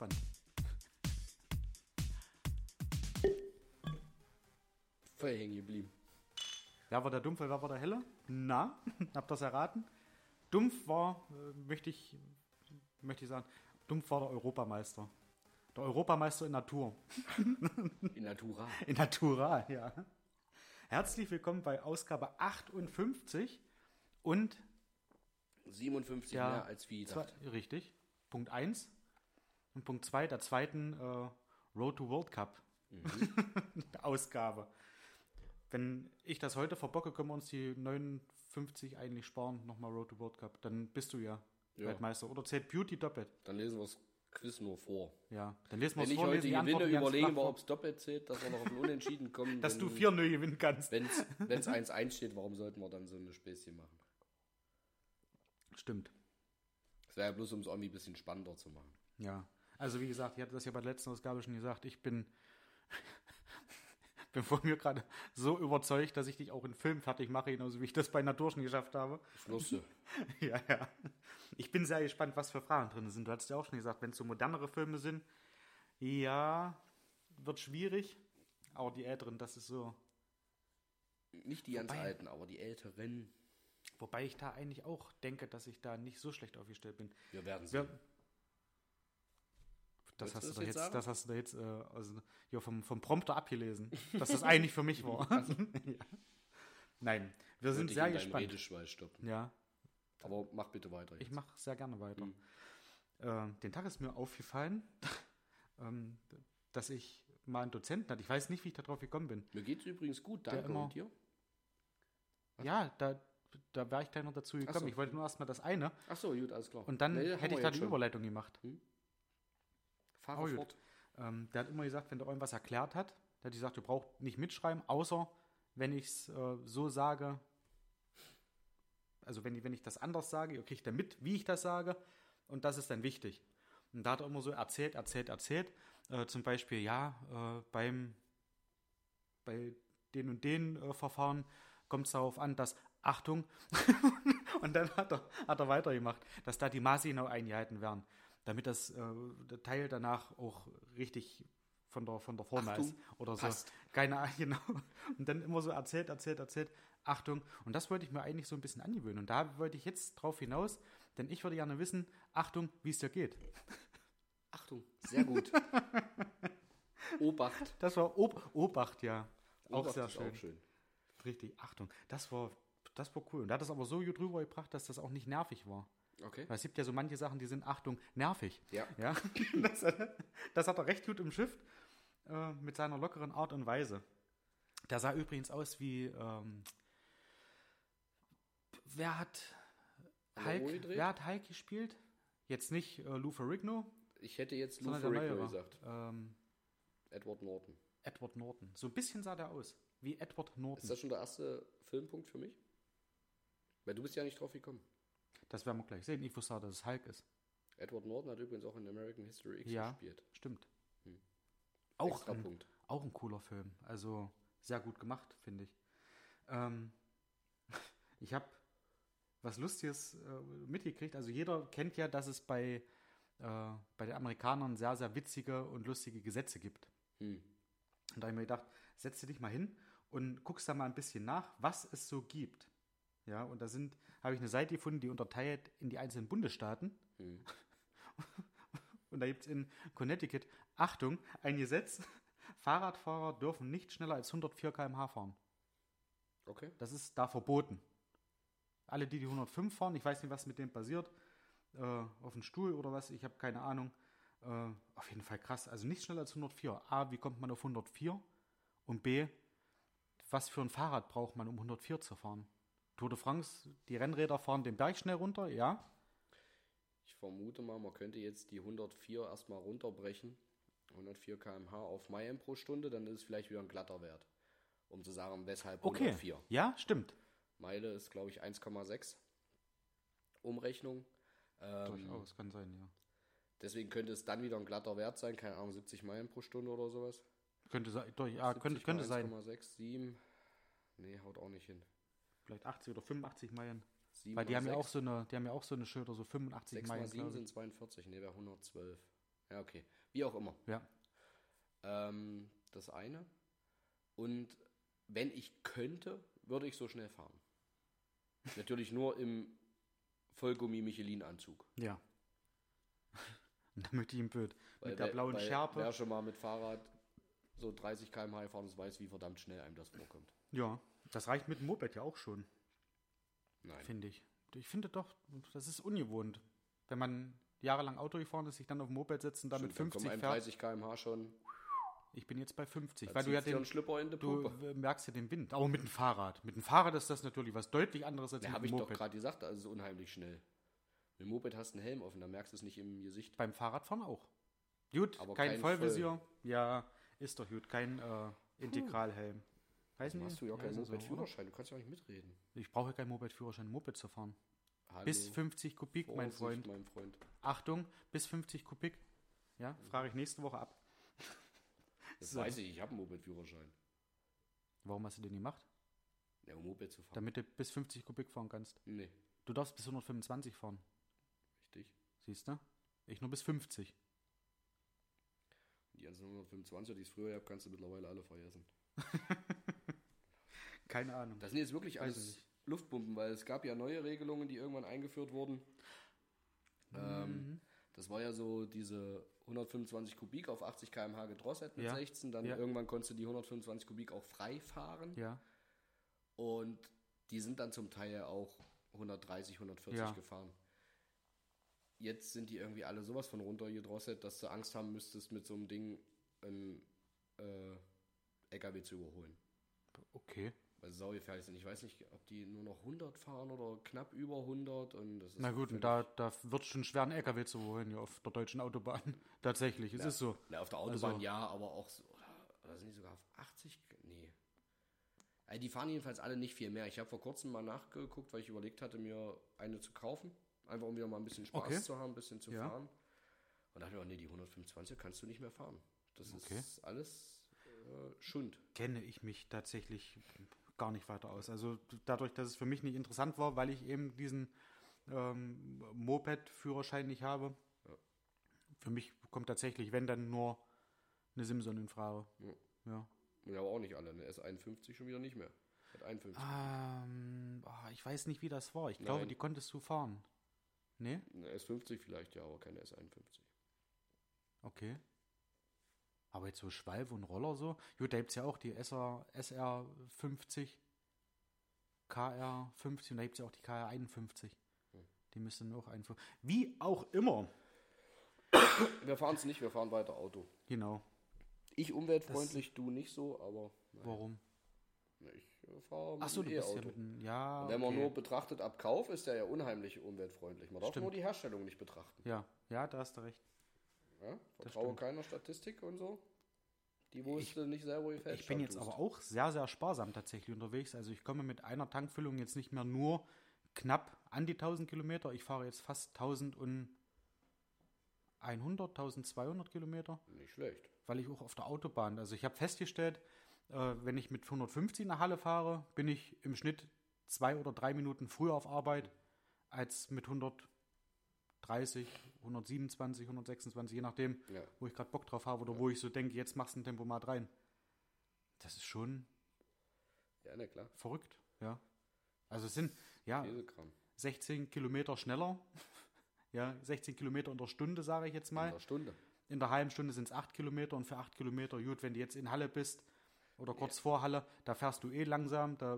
gespannt. Voll hängen geblieben. Ja, war der dumpf oder war der helle? Na, habt das erraten? Dumpf war, äh, möchte, ich, möchte ich sagen, dumpf war der Europameister. Der Europameister in Natur. In Natura. In Natura, ja. Herzlich willkommen bei Ausgabe 58 und 57 ja, mehr als wie gedacht. Zwei, richtig. Punkt 1 und Punkt 2 der zweiten äh, Road to World Cup Ausgabe. Wenn ich das heute verbocke, können wir uns die 59 eigentlich sparen, nochmal Road to World Cup. Dann bist du ja, Ja. Weltmeister. Oder zählt Beauty doppelt. Dann lesen wir das Quiz nur vor. Ja, dann lesen wir Wenn es ich vor, heute lesen die gewinne, Antworten überlegen wir, ob es doppelt zählt, dass wir noch auf ein Unentschieden kommen. Dass du wenn- 4-0 gewinnen kannst. Wenn es 1-1 steht, warum sollten wir dann so eine Späßchen machen? Stimmt. Das wäre ja bloß, um es irgendwie ein bisschen spannender zu machen. Ja, also wie gesagt, ich hatte das ja bei der letzten Ausgabe schon gesagt, ich bin, bin von mir gerade so überzeugt, dass ich dich auch in Film fertig mache, genauso wie ich das bei Natur schon geschafft habe. Schluss. Ja, ja. Ich bin sehr gespannt, was für Fragen drin sind. Du hast ja auch schon gesagt, wenn es so modernere Filme sind, ja, wird schwierig. Aber die älteren, das ist so. Nicht die ganz Wobei- Alten, aber die Älteren. Wobei ich da eigentlich auch denke, dass ich da nicht so schlecht aufgestellt bin. Wir werden sehen. Wir, das hast, das da jetzt das hast du da jetzt äh, also, ja, vom, vom Prompter abgelesen, dass das eigentlich für mich war. ja. Nein, wir sind ich sehr gespannt. Ja, Aber mach bitte weiter. ich Jetzt. mache sehr gerne weiter. Mhm. Äh, den Tag ist mir aufgefallen, ähm, dass ich mal einen Dozenten hatte. Ich weiß nicht, wie ich darauf gekommen bin. Mir geht's übrigens gut, danke. immer- Und dir? Ja, da, da wäre ich gleich noch dazu gekommen. so. Ich wollte nur erstmal das eine Ach so, gut, alles klar. und dann Nee, hätte ich da die. Überleitung gemacht. Fahre Gut. fort. Ähm, der hat immer gesagt, wenn der irgendwas erklärt hat, der hat gesagt, du brauchst nicht mitschreiben, außer wenn ich es äh, so sage, also wenn, ich- wenn ich das anders sage, ihr kriegt dann mit, wie ich das sage, und das ist dann wichtig. Und da hat er immer so erzählt, erzählt, erzählt. Äh, zum Beispiel, ja, äh, beim, bei den und den äh, Verfahren kommt es darauf an, dass, Achtung, und dann hat er, hat er weitergemacht, dass da die Maße genau eingehalten werden, damit das äh, der Teil danach auch richtig von der, von der Form Achtung, ist. Oder so. passt. Keine Ahnung, genau. Und dann immer so erzählt, erzählt, erzählt. Achtung. Und das wollte ich mir eigentlich so ein bisschen angewöhnen. Und da wollte ich jetzt drauf hinaus, denn ich würde gerne wissen, Achtung, wie es dir geht. Achtung, sehr gut. Obacht. Das war Ob Obacht, ja. Auch Obacht sehr ist schön. Auch schön. Richtig, Achtung. Das war, das war cool. Und er hat das aber so gut rübergebracht, dass das auch nicht nervig war. Okay. Weil es gibt ja so manche Sachen, die sind, Achtung, nervig. Ja. ja? Das, hat- das hat er recht gut im Schiff äh, mit seiner lockeren Art und Weise. Der sah übrigens aus wie, ähm, wer hat Hulk, wer hat Hulk gespielt? Jetzt nicht äh, Lou Ferrigno, Ich hätte jetzt Lou Ferrigno gesagt. Ähm, Edward Norton. Edward Norton. So ein bisschen sah der aus. Wie Edward Norton. Ist das schon der erste Filmpunkt für mich? Weil du bist ja nicht drauf gekommen. Das werden wir gleich sehen. Ich wusste, dass es Hulk ist. Edward Norton hat übrigens auch in American History X Ja, gespielt. stimmt. Auch Extra ein, auch ein cooler Film. Also sehr gut gemacht, finde ich. Ähm, ich habe was Lustiges äh, mitgekriegt. Also jeder kennt ja, dass es bei, äh, bei den Amerikanern sehr, sehr witzige und lustige Gesetze gibt. Hm. Und da habe ich mir gedacht, setz dich mal hin und guckst da mal ein bisschen nach, was es so gibt. Ja, und da sind, habe ich eine Seite gefunden, die unterteilt in die einzelnen Bundesstaaten. Und da gibt es in Connecticut, Achtung, ein Gesetz, Fahrradfahrer dürfen nicht schneller als 104 km/h fahren. Okay. Das ist da verboten. Alle, die die 105 fahren, ich weiß nicht, was mit dem passiert, äh, auf dem Stuhl oder was, ich habe keine Ahnung. Äh, auf jeden Fall krass. Also nicht schneller als 104. A, wie kommt man auf 104? Und B, was für ein Fahrrad braucht man, um 104 zu fahren? Tour de France, die Rennräder fahren den Berg schnell runter, ja. Ich vermute mal, man könnte jetzt die 104 erstmal runterbrechen. 104 km/h auf Meilen pro Stunde, dann ist es vielleicht wieder ein glatter Wert. Um zu sagen, weshalb Okay. 104. Ja, stimmt. Meile ist, glaube ich, 1,6. Umrechnung. Ähm, Durchaus, kann sein, ja. deswegen könnte es dann wieder ein glatter Wert sein, keine Ahnung, 70 Meilen pro Stunde oder sowas. Könnte sein, durch, ja, könnte, 70 könnte sein. 1,6, 7. Nee, haut auch nicht hin. Vielleicht 80 oder 85 Meilen. Weil die haben ja auch so eine, die haben ja auch so eine Schilder, so 85 6 mal Meilen. 7 glaub ich. sind 42, nee, wäre 112. Ja, okay. Wie auch immer. Ja. Ähm, das eine. Und wenn ich könnte, würde ich so schnell fahren. Natürlich nur im Vollgummi-Michelin-Anzug. Ja. Und möchte ich im Bild. Weil Mit der blauen weil Schärpe. Wer schon mal mit Fahrrad so 30 km/h fahren, das weiß, wie verdammt schnell einem das vorkommt. Ja, das reicht mit dem Moped ja auch schon, Nein. finde ich. Ich finde doch, das ist ungewohnt. Wenn man jahrelang Auto gefahren ist, sich dann auf dem Moped setzt und damit Stimmt, dann 50 kommen einem fährt. 30 km/h schon. Ich bin jetzt bei 50, Da weil du ja den, Schlipper in die du merkst ja den Wind. Aber mit dem Fahrrad. Mit dem Fahrrad ist das natürlich was deutlich anderes als Ja, mit habe dem ich doch Moped. gerade gesagt, also es ist unheimlich schnell. Mit dem Moped hast du einen Helm offen, da merkst du es nicht im Gesicht. Beim Fahrradfahren auch. Gut, Aber kein, kein Vollvisier. Ja, ist doch gut. Kein äh, Integralhelm. Nicht. hast du ja auch keinen? Moped-Führerschein, du kannst ja auch nicht mitreden. Ich brauche ja keinen Moped-Führerschein, um Moped zu fahren. Hallo, Bis 50 Kubik, mein Freund. mein Freund. Achtung, bis 50 Kubik. Ja, frage ich nächste Woche ab. Das So. weiß ich, ich habe einen Moped-Führerschein. Warum hast du den gemacht? Ja, um Moped zu fahren. Damit du bis 50 Kubik fahren kannst. nee, Du darfst bis 125 fahren. richtig. Siehst du? Ich nur bis 50. Die ganzen 125, die ich früher habe, kannst du mittlerweile alle vergessen. Keine Ahnung. Das sind jetzt wirklich alles. Luftpumpen, weil es gab ja neue Regelungen, die irgendwann eingeführt wurden. Ähm, Mhm. das war ja so diese 125 Kubik auf 80 km/h gedrosselt mit Ja. 16. Dann Ja. irgendwann konntest du die 125 Kubik auch frei fahren. Ja. Und die sind dann zum Teil auch 130, 140 Ja. gefahren. Jetzt sind die irgendwie alle sowas von runtergedrosselt, dass du Angst haben müsstest, mit so einem Ding einen äh, LKW zu überholen. Okay. Weil sie saugefährlich sind. Ich weiß nicht, ob die nur noch 100 fahren oder knapp über 100. Und das ist Na gut, und da, da wird schon schwer, einen LKW zu holen hier auf der deutschen Autobahn. Tatsächlich, es ist so. Na, auf der Autobahn Also- ja, aber auch so, oder, oder sind die sogar auf 80? Nee. Also die fahren jedenfalls alle nicht viel mehr. Ich habe vor kurzem mal nachgeguckt, weil ich überlegt hatte, mir eine zu kaufen. Einfach um wieder mal ein bisschen Spaß Okay. zu haben, ein bisschen zu Ja. fahren. Und dachte mir, oh, nee, die 125 kannst du nicht mehr fahren. Das Okay. ist alles äh, Schund. Kenne ich mich tatsächlich gar nicht weiter aus. Also dadurch, dass es für mich nicht interessant war, weil ich eben diesen ähm, Moped-Führerschein nicht habe. Ja. Für mich kommt tatsächlich, wenn dann nur eine Simson in Frage. Ja. Ja. Und aber auch nicht alle. Eine S51 schon wieder nicht mehr. Hat 51. Ähm, ah, ich weiß nicht, wie das war. Ich glaube, Nein. die konntest du fahren. Nee? Eine S50 vielleicht, ja, aber keine S51. Okay. Aber jetzt so Schwalbe und Roller so. Gut, da gibt es ja auch die SR, SR50, KR50 und da gibt es ja auch die KR51. Hm. Die müssen auch einfach. Wie auch immer. Wir fahren es nicht, wir fahren weiter Auto. Genau. Ich umweltfreundlich, du nicht so, aber nein. Warum? ich äh, fahre mit Achso, du bist ja mit einem. Ja. Und Wenn man okay. nur betrachtet ab Kauf, ist der ja unheimlich umweltfreundlich. Man darf Stimmt. nur die Herstellung nicht betrachten. Ja, ja, da hast du recht. Ja? Vertraue stimmt. keiner Statistik und so. Die wusste nicht selber, fest Ich bin jetzt aber auch sehr, sehr sparsam tatsächlich unterwegs. Also ich komme mit einer Tankfüllung jetzt nicht mehr nur knapp an die 1000 Kilometer. Ich fahre jetzt fast 1100, 1200 Kilometer, Nicht schlecht. weil ich auch auf der Autobahn, also ich habe festgestellt, äh, wenn ich mit 150 nach Halle fahre, bin ich im Schnitt zwei oder drei Minuten früher auf Arbeit als mit 130, 127, 126, je nachdem, Ja. wo ich gerade Bock drauf habe oder wo ich so denke, jetzt machst du ein Tempomat rein. Das ist schon Ja, na klar. verrückt, ja. Also es sind, ja, Käsekram. 16 Kilometer schneller. ja, 16 Kilometer in der Stunde, sage ich jetzt In mal. einer Stunde. In der halben Stunde sind es 8 Kilometer und für 8 Kilometer, gut, wenn du jetzt in Halle bist oder kurz vor Halle, da fährst du eh langsam, da,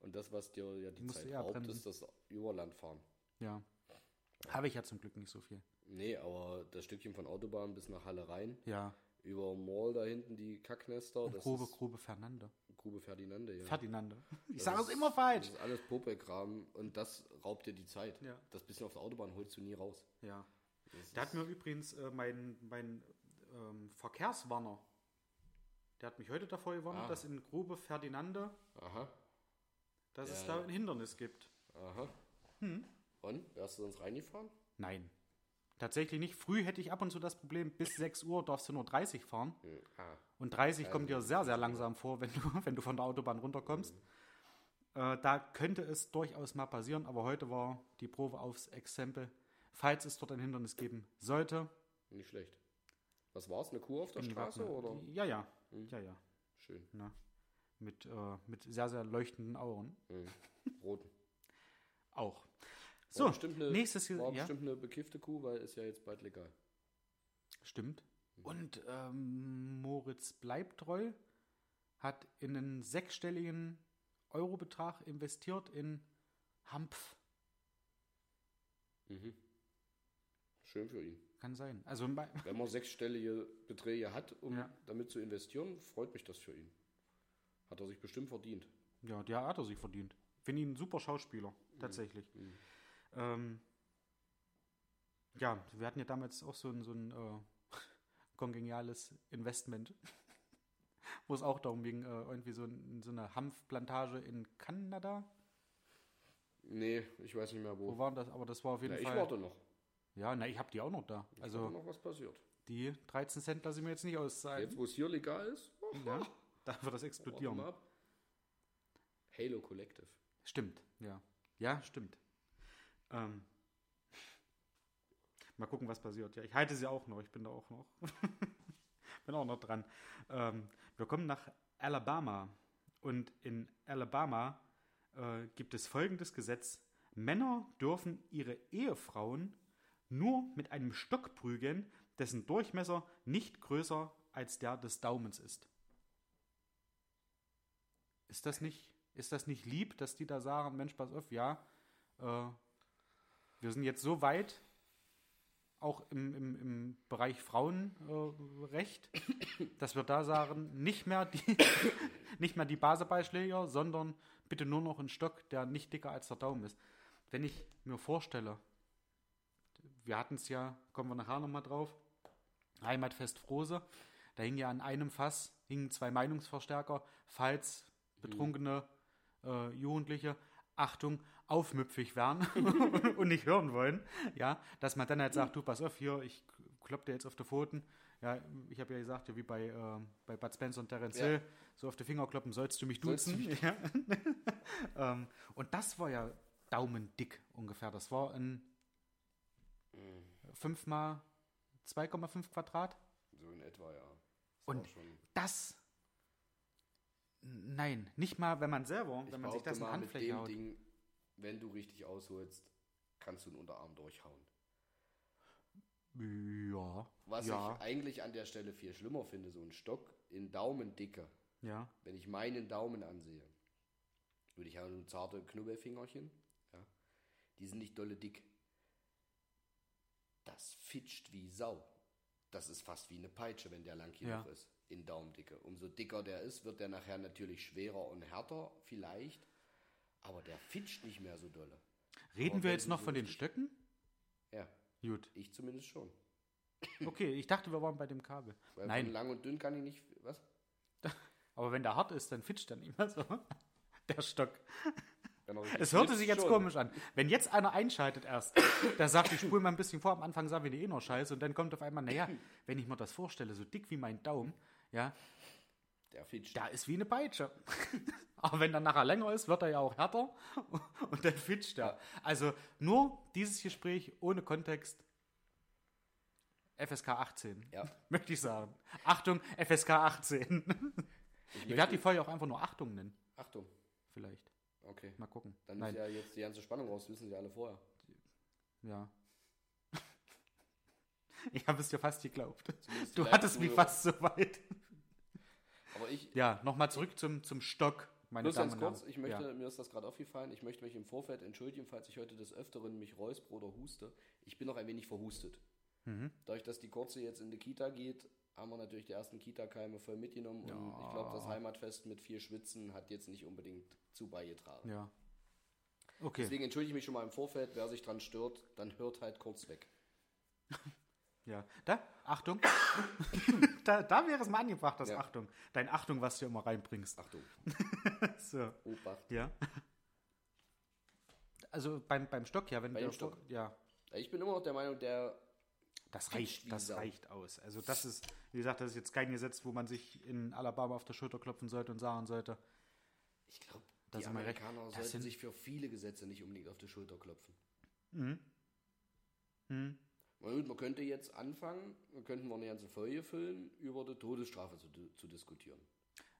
Und das, was dir ja die Zeit raubt, ist das Überlandfahren. ja. Habe ich ja zum Glück nicht so viel. Nee, aber das Stückchen von Autobahn bis nach Halle rein, Ja, über Mall da hinten die Kacknester, und das Grube, ist Grube Fernande. Grube Ferdinande, ja. Ferdinande. Ich sage es immer falsch. Das ist alles Popelkram und das raubt dir die Zeit. Ja. Das bisschen auf der Autobahn holst du nie raus. Ja. Das Der hat mir übrigens äh, mein, mein ähm, Verkehrswarner, der hat mich heute davor gewarnt, Ah. dass in Grube Ferdinande, Aha, dass es Ja, da ja. ein Hindernis gibt. aha. Hm. Und? Wärst du sonst reingefahren? Nein. Tatsächlich nicht. Früh hätte ich ab und zu das Problem, bis 6 Uhr darfst du nur 30 fahren. Hm. Ah. Und 30 kommt dir sehr, sehr langsam vor, wenn du, wenn du von der Autobahn runterkommst. Äh, da könnte es durchaus mal passieren, aber heute war die Probe aufs Exempel. Falls es dort ein Hindernis geben sollte, Nicht schlecht. Was war's? Eine Kuh auf der Straße oder? Ja, ja. Hm. Ja, ja. Schön. Na. Mit, äh, mit sehr, sehr leuchtenden Augen. Mhm. Roten. Auch. So, bestimmt eine, nächstes war ja, bestimmt eine bekiffte Kuh, weil ist ja jetzt bald legal. Stimmt. Und ähm, Moritz Bleibtreu hat in einen sechsstelligen Eurobetrag investiert in Hampf. Mhm. Schön für ihn. Kann sein. Also Wenn man sechsstellige Beträge hat, um Ja. damit zu investieren, freut mich das für ihn. Hat er sich bestimmt verdient. ja, der hat er sich verdient. Finde ihn ein super Schauspieler, tatsächlich. Mhm. Ähm, ja, wir hatten ja damals auch so ein, so ein äh, kongeniales Investment, wo es auch darum ging, äh, irgendwie so, ein, so eine Hanfplantage in Kanada. Nee, ich weiß nicht mehr Wo wo. war das? Aber das war auf jeden Na, ich Fall. warte noch. Ja, na, ich habe die auch noch da. Ich Also noch, was passiert. die 13 Cent lasse ich mir jetzt nicht auszahlen. Jetzt, wo es hier legal ist, Ja, da wird das explodieren. Halo Collective. Stimmt, ja. Ja, stimmt. Ähm, mal gucken, was passiert. Ja, ich halte sie auch noch. Ich bin da auch noch. bin auch noch dran. Ähm, wir kommen nach Alabama. Und in Alabama äh, gibt es folgendes Gesetz. Männer dürfen ihre Ehefrauen nur mit einem Stock prügeln, dessen Durchmesser nicht größer als der des Daumens ist. Ist das nicht, ist das nicht lieb, dass die da sagen, Mensch, pass auf, ja, äh, wir sind jetzt so weit, auch im, im, im Bereich Frauenrecht, dass wir da sagen, nicht mehr die, nicht mehr die Baseballschläger, sondern bitte nur noch ein Stock, der nicht dicker als der Daumen ist. Wenn ich mir vorstelle, wir hatten es ja, kommen wir nachher nochmal drauf, Heimatfest Frose, da hing ja an einem Fass, hingen zwei Meinungsverstärker, falls betrunkene äh, Jugendliche, Achtung, aufmüpfig werden und nicht hören wollen, ja, dass man dann halt sagt, du, pass auf, hier, ich klopp dir jetzt auf die Pfoten, ja, ich habe ja gesagt, ja, wie bei, äh, bei Bud Spencer und Terence Ja. Hill, so auf die Finger kloppen, sollst du mich Sollst du duzen. Ja. ähm, und das war ja daumendick ungefähr, das war ein Mhm. 5 mal 2,5 Quadrat. So in etwa, ja. Das Und Das. Nein, nicht mal, wenn man selber, ich wenn man sich das in mal, mit Handfläche dem haut. Ding, wenn du richtig ausholst, kannst du einen Unterarm durchhauen. Ja. Was ja, ich eigentlich an der Stelle viel schlimmer finde, so ein Stock in Daumendicke. ja. Wenn ich meinen Daumen ansehe, würde ich haben so zarte Knubbelfingerchen, ja, die sind nicht dolle dick. Das fitscht wie Sau. Das ist fast wie eine Peitsche, wenn der lang genug Ja. ist, in Daumendicke. Umso dicker der ist, wird der nachher natürlich schwerer und härter vielleicht, aber der fitscht nicht mehr so dolle. Reden Aber wir jetzt noch von den Stöcken? Ja, Gut. ich zumindest schon. Okay, ich dachte, wir waren bei dem Kabel. Weil Nein. lang und dünn kann ich nicht, was? Aber wenn der hart ist, dann fitscht er nicht mehr so. Der Stock. Es hörte sich jetzt schon. komisch an. Wenn jetzt einer einschaltet erst, der sagt, ich spule mal ein bisschen vor, am Anfang sagen wir die eh noch Scheiße und dann kommt auf einmal, naja, wenn ich mir das vorstelle, so dick wie mein Daumen, ja, Der fitscht. da ist wie eine Peitsche. Aber wenn dann nachher länger ist, wird er ja auch härter und dann fitscht er. Ja. Also nur dieses Gespräch ohne Kontext. FSK 18, Ja. möchte ich sagen. Achtung, FSK 18. Ich Ich werde die Folge auch einfach nur Achtung nennen. Achtung, Vielleicht. okay. Mal gucken. Dann Nein. ist ja jetzt die ganze Spannung raus, wissen sie alle vorher. Ja. Ich habe es dir fast geglaubt. Zumindest Du hattest mich fast so weit. Aber ich, Ja, nochmal zurück zum, zum Stock, meine bloß Damen ganz kurz, ich möchte, Ja. mir ist das gerade aufgefallen, ich möchte mich im Vorfeld entschuldigen, falls ich heute des Öfteren mich räuspere oder huste. Ich bin noch ein wenig verhustet. Mhm. Dadurch, dass die Kurze jetzt in die Kita geht, haben wir natürlich die ersten Kita-Keime voll mitgenommen und ich glaube, das Heimatfest mit viel Schwitzen hat jetzt nicht unbedingt zu beigetragen. ja. Okay. Deswegen entschuldige ich mich schon mal im Vorfeld, wer sich dran stört, dann hört halt kurz weg. Ja, da, Achtung. da, da wäre es mal angebracht, das Ja. Achtung. Dein Achtung, was du immer reinbringst. Achtung, So, Obacht. ja. Also beim, beim Stock, ja, wenn Bei der Stock. Ja, Ich bin immer noch der Meinung, der das reicht, das Sau. reicht aus. Also das ist, wie gesagt, das ist jetzt kein Gesetz, wo man sich in Alabama auf der Schulter klopfen sollte und sagen sollte, Ich glaube, die sind. Amerikaner sollten sich für viele Gesetze nicht unbedingt auf die Schulter klopfen. hm, hm, Na gut, man könnte jetzt anfangen, wir könnten wir eine ganze Folge füllen, über die Todesstrafe zu, zu diskutieren.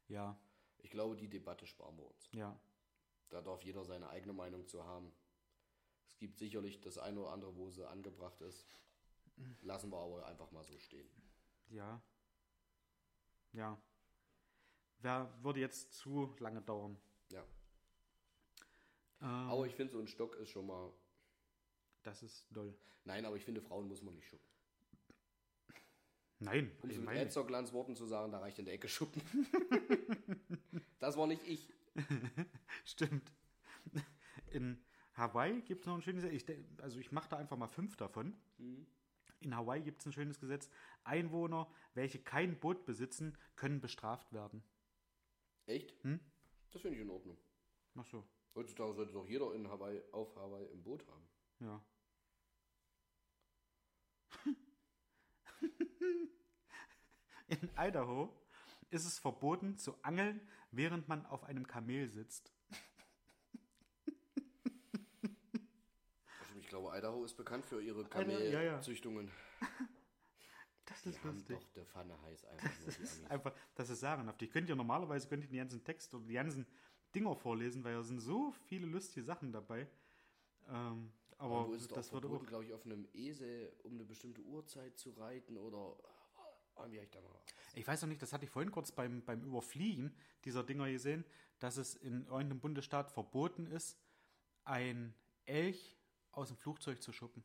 ja, Ich glaube, die Debatte sparen wir uns. Ja. Da darf jeder seine eigene Meinung zu haben. Es gibt sicherlich das eine oder andere, wo sie angebracht ist. Lassen wir aber einfach mal so stehen. Ja. Ja. Wer würde jetzt zu lange dauern? Ja. Ähm, Aber ich finde, so ein Stock ist schon mal. Das ist doll. Nein, aber ich finde, Frauen muss man nicht schuppen. Nein, Um es ich mit meine, Herzoglanz Worten zu sagen, da reicht in der Ecke schuppen. das war nicht ich. stimmt. In Hawaii gibt es noch ein schönes, ich, de- also ich mache da einfach mal fünf davon. In Hawaii gibt es ein schönes Gesetz. Einwohner, welche kein Boot besitzen, können bestraft werden. Echt? Hm? Das finde ich in Ordnung. Ach so, Heutzutage sollte doch jeder in Hawaii, auf Hawaii im Boot haben. Ja. In Idaho ist es verboten zu angeln, während man auf einem Kamel sitzt. Also ich glaube, Idaho ist bekannt für ihre ja, ja. Kamelzüchtungen. Das Die ist haben lustig. doch der Pfanne heiß einfach nur die Das ist Amis. einfach, das ist sagenhaft. Ich könnte ja normalerweise könnte ich den ganzen Text oder die ganzen Dinger vorlesen, weil da sind so viele lustige Sachen dabei. Ähm, aber Irgendwo ist es das auch würde verboten, glaube ich, auf einem Esel um eine bestimmte Uhrzeit zu reiten oder irgendwie habe ich da mal was. Ich weiß noch nicht, das hatte ich vorhin kurz beim, beim Überfliegen dieser Dinger gesehen, dass es in irgendeinem Bundesstaat verboten ist, ein Elch aus dem Flugzeug zu schuppen.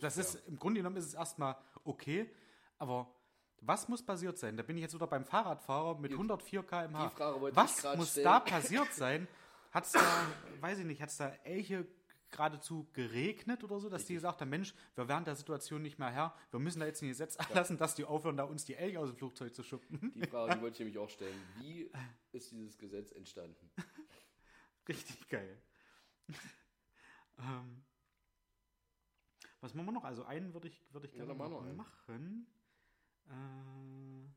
Das fair. ist, im Grunde genommen ist es erstmal okay, aber was muss passiert sein? Da bin ich jetzt wieder beim Fahrradfahrer mit 104 km/h. Was muss stellen. da passiert sein? Hat es da, weiß ich nicht, hat es da Elche geradezu geregnet oder so, dass die gesagt haben, Mensch, wir werden der Situation nicht mehr Herr, wir müssen da jetzt ein Gesetz erlassen, dass die aufhören, da uns die Elche aus dem Flugzeug zu schuppen. Die Frage, die wollte ich nämlich auch stellen. Wie ist dieses Gesetz entstanden? Richtig geil. ähm, was machen wir noch? Also einen würde ich, würde ich Ja, gerne mach noch einen. machen. Äh,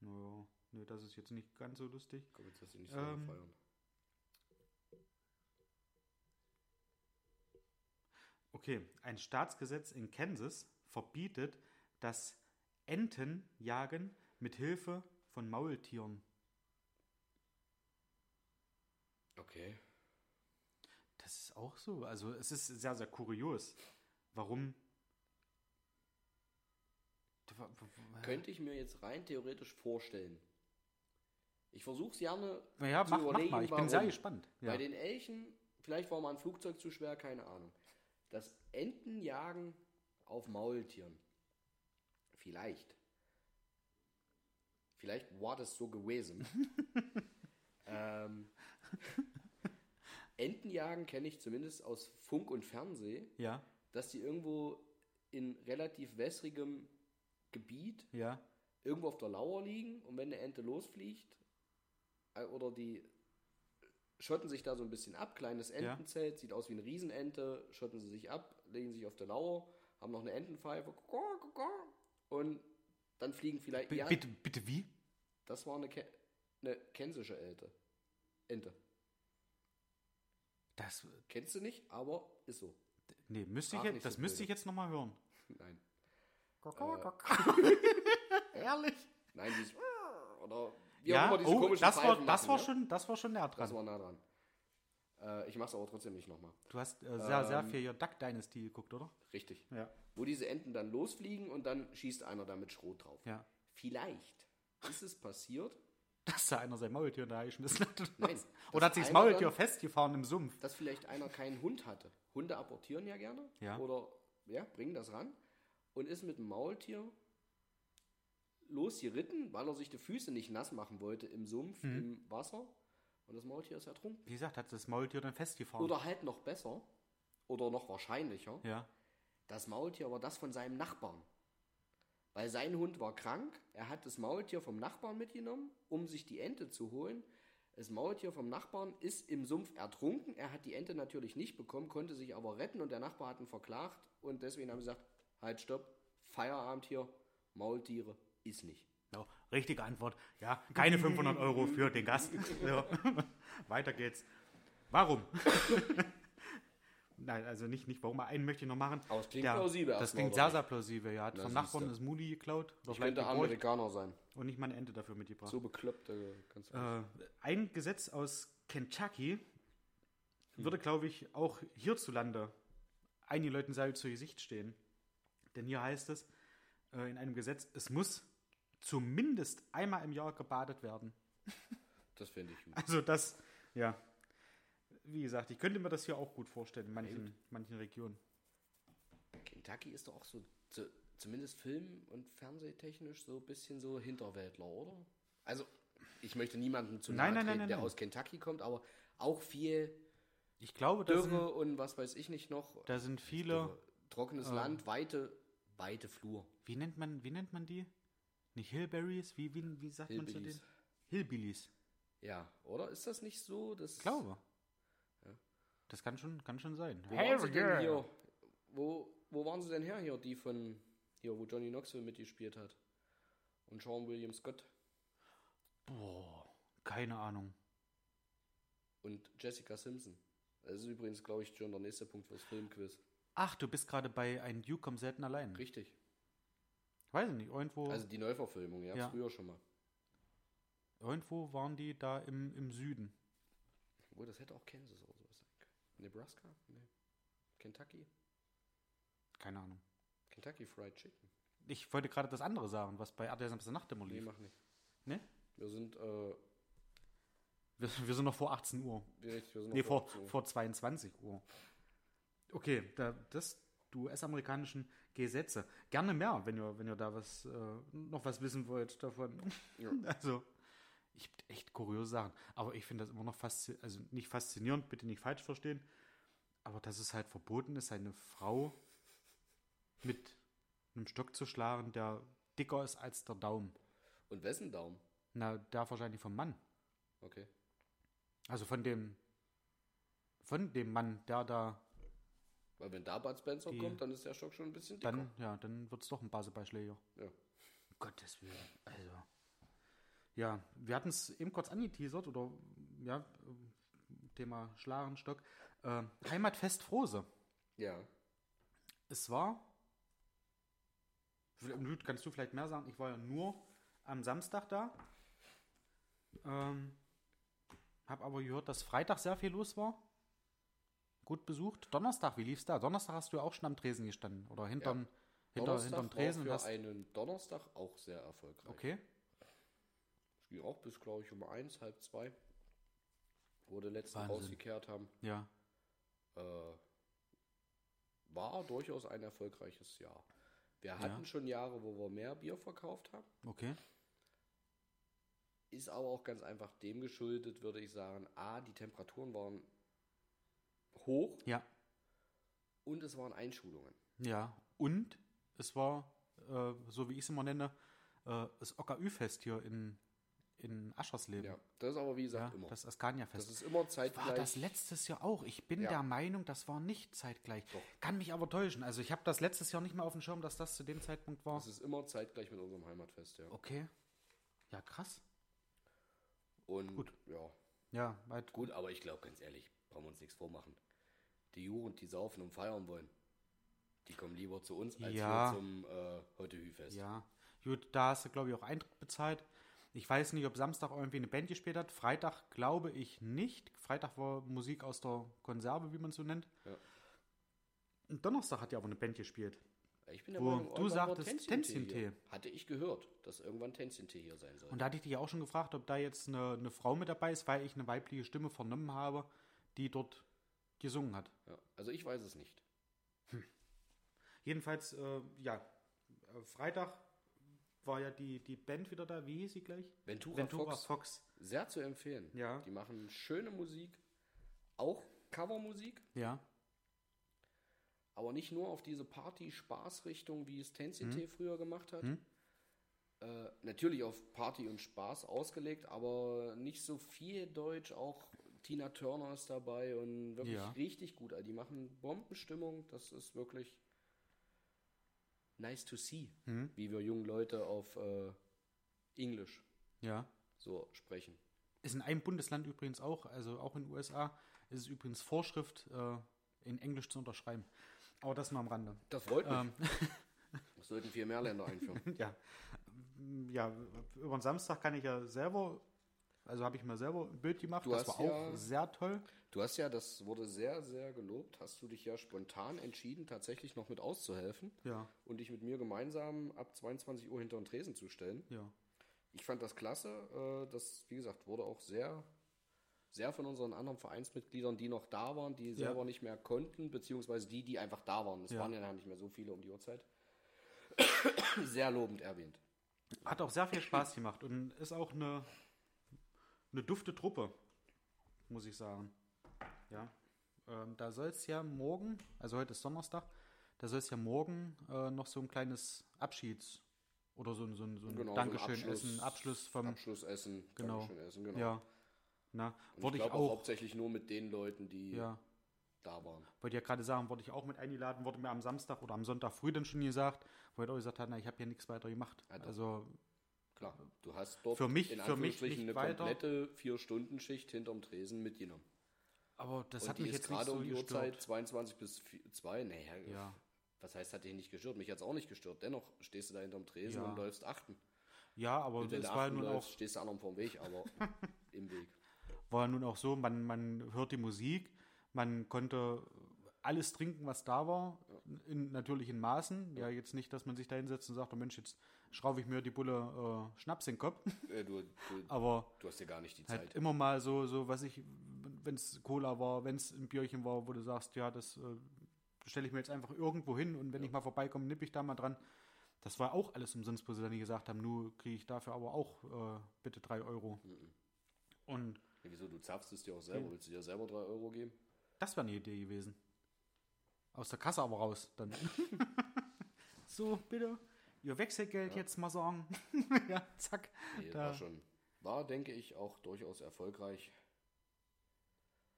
naja, nö, das ist jetzt nicht ganz so lustig. Komm, jetzt hast du nicht so Ähm, feiern. Okay, ein Staatsgesetz in Kansas verbietet das Entenjagen mit Hilfe von Maultieren. Okay. Das ist auch so. Also es ist sehr, sehr kurios. Warum? Könnte ich mir jetzt rein theoretisch vorstellen. Ich versuche es gerne Naja, zu mach, mach überlegen, mal. Ich bin warum. sehr gespannt. Ja. Bei den Elchen, vielleicht war mal ein Flugzeug zu schwer, keine Ahnung. Das Entenjagen auf Maultieren. Vielleicht. Vielleicht war das so gewesen. ähm, Entenjagen kenne ich zumindest aus Funk und Fernsehen, ja, dass die irgendwo in relativ wässrigem Gebiet ja. irgendwo auf der Lauer liegen und wenn eine Ente losfliegt äh, oder die schotten sich da so ein bisschen ab, kleines Ja. Entenzelt, sieht aus wie eine Riesenente, schotten sie sich ab, legen sich auf der Lauer, haben noch eine Entenpfeife und dann fliegen vielleicht, B ja, Bitte, bitte wie? das war eine, Ke eine kensische Ente. Ente. Das, Kennst du nicht, aber ist so. nee, müsste ich jetzt, das so müsste ich jetzt nochmal hören. Nein. Ehrlich? Nein, dieses oder wie auch Ja, immer diese oh, komischen das war, Pfeifen das machen, war ja? schon, das war schon näher dran. Das war nah dran. Äh, ich mach's aber trotzdem nicht nochmal. Du hast äh, sehr, sehr Ähm, viel hier Duck Dynasty geguckt, oder? Richtig. Ja. Wo diese Enten dann losfliegen und dann schießt einer da mit Schrot drauf. Ja. Vielleicht ist es passiert, Dass da einer sein Maultier da geschmissen hat. Oder, Nein, oder hat sich das Maultier dann- festgefahren im Sumpf. dass vielleicht einer keinen Hund hatte. Hunde apportieren ja gerne. Ja. Oder ja, bringen das ran. Und ist mit dem Maultier losgeritten, weil er sich die Füße nicht nass machen wollte im Sumpf, Mhm. im Wasser. Und das Maultier ist ertrunken. Wie gesagt, hat das Maultier dann festgefahren. Oder halt noch besser, oder noch wahrscheinlicher, ja. das Maultier war das von seinem Nachbarn. Weil sein Hund war krank, er hat das Maultier vom Nachbarn mitgenommen, um sich die Ente zu holen. Das Maultier vom Nachbarn ist im Sumpf ertrunken. Er hat die Ente natürlich nicht bekommen, konnte sich aber retten und der Nachbar hat ihn verklagt. Und deswegen haben sie gesagt: Halt, stopp, Feierabend hier, Maultiere ist nicht. Ja, richtige Antwort. Ja, keine 500 Euro für den Gast. So. Weiter geht's. Warum? Nein, also nicht, nicht warum. Einen möchte ich noch machen. Aber es klingt Der- plausibel Das klingt sehr, sehr plausibel. Ja, hat Na, vom. Nachbarn das Muli geklaut. Ich könnte. Amerikaner sein. und nicht mal eine Ente dafür mitgebracht. So bekloppt. Äh, ganz Äh, ein Gesetz aus Kentucky würde, glaube ich, auch hierzulande einigen Leuten sehr zu Gesicht stehen. Denn hier heißt es äh, in einem Gesetz, es muss zumindest einmal im Jahr gebadet werden. das finde ich gut. Also das, ja. Wie gesagt, ich könnte mir das hier auch gut vorstellen, in manchen, manchen Regionen. Kentucky ist doch auch so, so zumindest film- und fernsehtechnisch so ein bisschen so Hinterwäldler, oder? Also, ich möchte niemanden zu nahe Nein, nein, treten, nein, der aus Kentucky kommt, aber auch viel Ich glaube, Dürre sind, und was weiß ich nicht noch. da sind viele, Dürre. Trockenes äh, Land, weite, weite Flur. wie nennt man, wie nennt man die? Nicht Hillberries, wie, wie, wie sagt man zu Hillbillies. denen? Hillbillies. Ja, oder? Ist das nicht so? Das Ich glaube. Das kann schon, kann schon sein. Wo waren sie denn hier? Wo, wo waren sie denn her hier, die von hier, wo Johnny Knoxville mitgespielt hat? Und Sean William Scott Boah, keine Ahnung. und Jessica Simpson. Das ist übrigens, glaube ich, schon der nächste Punkt fürs Filmquiz. Ach, du bist gerade bei Ein Duke kommt selten allein. Richtig. Weiß ich nicht, irgendwo, Also die Neuverfilmung, habt Ja. früher schon mal. irgendwo waren die da im, im Süden. Obwohl, das hätte auch Kansas oder sowas sein können. Nebraska? Nee. Kentucky? Keine Ahnung. Kentucky Fried Chicken. Ich wollte gerade das andere sagen, was bei RTL Samstag Nacht immer Nee, mach nicht. Ne? Wir sind, äh, Wir, wir sind noch vor 18 Uhr. wir, wir sind noch Nee, vor, so. vor 22 Uhr. Okay, da, das, die US-amerikanischen Gesetze. Gerne mehr, wenn ihr, wenn ihr da was, äh, noch was wissen wollt davon. Ja. Also, ich echt kuriose Sachen. Aber ich finde das immer noch faszinierend, also nicht faszinierend, bitte nicht falsch verstehen, aber dass es halt verboten ist, eine Frau mit einem Stock zu schlagen, der dicker ist als der Daumen. Und wessen Daumen? Na, der wahrscheinlich vom Mann. Okay. Also von dem, von dem Mann, der da Weil wenn da Bud Spencer Die- kommt, dann ist der Stock schon ein bisschen dicker. Dann, ja, dann wird es doch ein Baseballschläger. Ja. Um Gottes Willen. Also. Ja, wir hatten es eben kurz angeteasert, oder ja, Thema Schlagenstock. Äh, Heimatfest Frose. Ja. Es war. Lüd, Kannst du vielleicht mehr sagen? Ich war ja nur am Samstag da. Ähm, hab aber gehört, dass Freitag sehr viel los war. Gut besucht. Donnerstag, wie lief's da? Donnerstag hast du ja auch schon am Tresen gestanden. Oder hinterm, hinter, Donnerstag hinterm war Tresen. und für hast, einen Donnerstag auch sehr erfolgreich. okay. Es ging auch bis, glaube ich, um eins, halb zwei. Wo die letzten Wahnsinn. rausgekehrt haben. Ja. Äh, war durchaus ein erfolgreiches Jahr. Wir hatten schon Jahre, wo wir mehr Bier verkauft haben. Okay. Ist aber auch ganz einfach dem geschuldet, würde ich sagen. A, die Temperaturen waren hoch Ja. und es waren Einschulungen. Ja. Und es war, äh, so wie ich es immer nenne, äh, das OKÜ-Fest hier in, in Aschersleben. Ja, das ist aber wie Ja, gesagt immer. das Askania-Fest. Das ist immer War zeitgleich. das letztes Jahr auch? Ich bin Ja. der Meinung, das war nicht zeitgleich. Doch. Kann mich aber täuschen. Also ich habe das letztes Jahr nicht mehr auf dem Schirm, dass das zu dem Zeitpunkt war. Das ist immer zeitgleich mit unserem Heimatfest, ja. Okay. Ja, krass. Und Gut. ja, Ja, weit. gut, aber ich glaube, ganz ehrlich, brauchen wir uns nichts vormachen. Die Jugend, die saufen und feiern wollen, die kommen lieber zu uns als Ja. hier zum äh, heute Hü-Fest. Ja. Gut, da hast du, glaube ich, auch Eintritt bezahlt. Ich weiß nicht, ob Samstag irgendwie eine Band gespielt hat. Freitag glaube ich nicht. Freitag war Musik aus der Konserve, wie man es so nennt. Ja. Und Donnerstag hat ja aber eine Band gespielt. Ich bin der Wo Meinung, du sagtest, Tänzchentee. Hatte ich gehört, dass irgendwann Tänzchentee hier sein soll. Und da hatte ich dich auch schon gefragt, ob da jetzt eine, eine Frau mit dabei ist, weil ich eine weibliche Stimme vernommen habe, die dort gesungen hat. Ja, also ich weiß es nicht. Jedenfalls, äh, ja, äh, Freitag war ja die, die Band wieder da. Wie hieß sie gleich? Ventura, Ventura Fox, Fox. sehr zu empfehlen. Ja. Die machen schöne Musik, auch Covermusik, Ja. aber nicht nur auf diese Party-Spaß-Richtung, wie es Tänzchentee Hm. früher gemacht hat. Äh, natürlich auf Party und Spaß ausgelegt, aber nicht so viel Deutsch. Auch Tina Turner ist dabei und wirklich Ja. richtig gut. Die machen Bombenstimmung. Das ist wirklich nice to see, Hm. wie wir jungen Leute auf äh, Englisch Ja. so sprechen. Ist in einem Bundesland übrigens auch, also auch in den USA, ist es übrigens Vorschrift, äh, in Englisch zu unterschreiben. Aber das nur am Rande. Das freut mich. Ähm, Das sollten viel mehr Länder einführen. ja. ja, über den Samstag kann ich ja selber, also habe ich mir selber ein Bild gemacht. Du das war ja- auch sehr toll. Du hast ja, das wurde sehr, sehr gelobt, hast du dich ja spontan entschieden, tatsächlich noch mit auszuhelfen Ja, und dich mit mir gemeinsam ab 22 Uhr hinter den Tresen zu stellen. ja. Ich fand das klasse. Äh, das, wie gesagt, wurde auch sehr, sehr von unseren anderen Vereinsmitgliedern, die noch da waren, die selber nicht mehr konnten, beziehungsweise die, die einfach da waren. Es Ja. waren ja nicht mehr so viele um die Uhrzeit. sehr lobend erwähnt. Hat auch sehr viel Spaß gemacht und ist auch eine, eine dufte Truppe, muss ich sagen. Ja. Ähm, da soll es ja morgen, also heute ist Donnerstag, da soll es ja morgen äh, noch so ein kleines Abschieds- oder so, ein- so, ein- so ein Genau, so ein Dankeschön Abschluss- Abschluss vom. Abschlussessen, Genau. Dankeschön essen, genau. Ja. Na, wurde ich ich, glaube auch hauptsächlich nur mit den Leuten, die Ja. da waren. Wollte ja gerade sagen, wurde ich auch mit eingeladen, wurde mir am Samstag oder am Sonntag früh dann schon gesagt, wo ich auch gesagt habe, na, ich habe ja nichts weiter gemacht. Doch. also Klar, du hast dort Für mich- in für mich nicht eine komplette Vier-Stunden-Schicht hinterm Tresen mitgenommen. Aber das Und hat mich jetzt nicht gerade so um die. Uhrzeit 22 bis 2. Naja, Ja. was heißt, hat dich nicht gestört? Mich hat es auch nicht gestört. Dennoch stehst du da hinterm Tresen Ja. und läufst achten. Ja, aber Und wenn es war nun läufst, auch, stehst du anderen vorm Weg, aber im Weg. war ja nun auch so, man, man hört die Musik, man konnte alles trinken, was da war, in, natürlich in Maßen. Ja, jetzt nicht, dass man sich da hinsetzt und sagt, oh Mensch, jetzt schraube ich mir die Bulle äh, Schnaps in den Kopf. Äh, du, du, Aber du hast ja gar nicht die halt Zeit. immer mal so, so was ich, wenn es Cola war, wenn es ein Bierchen war, wo du sagst, ja, das äh, stelle ich mir jetzt einfach irgendwo hin und wenn ich mal vorbeikomme, nippe ich da mal dran. Das war auch alles umsonst, wo sie dann gesagt haben, nur kriege ich dafür aber auch äh, bitte drei Euro. Mhm. Und Ja, wieso, du zapfst es dir auch selber? Willst du dir selber 3 Euro geben? das wäre eine Idee gewesen. Aus der Kasse aber raus dann. so, bitte. Ihr Wechselgeld jetzt mal sagen. ja, zack. Nee, Da- war schon. War, denke ich, auch durchaus erfolgreich.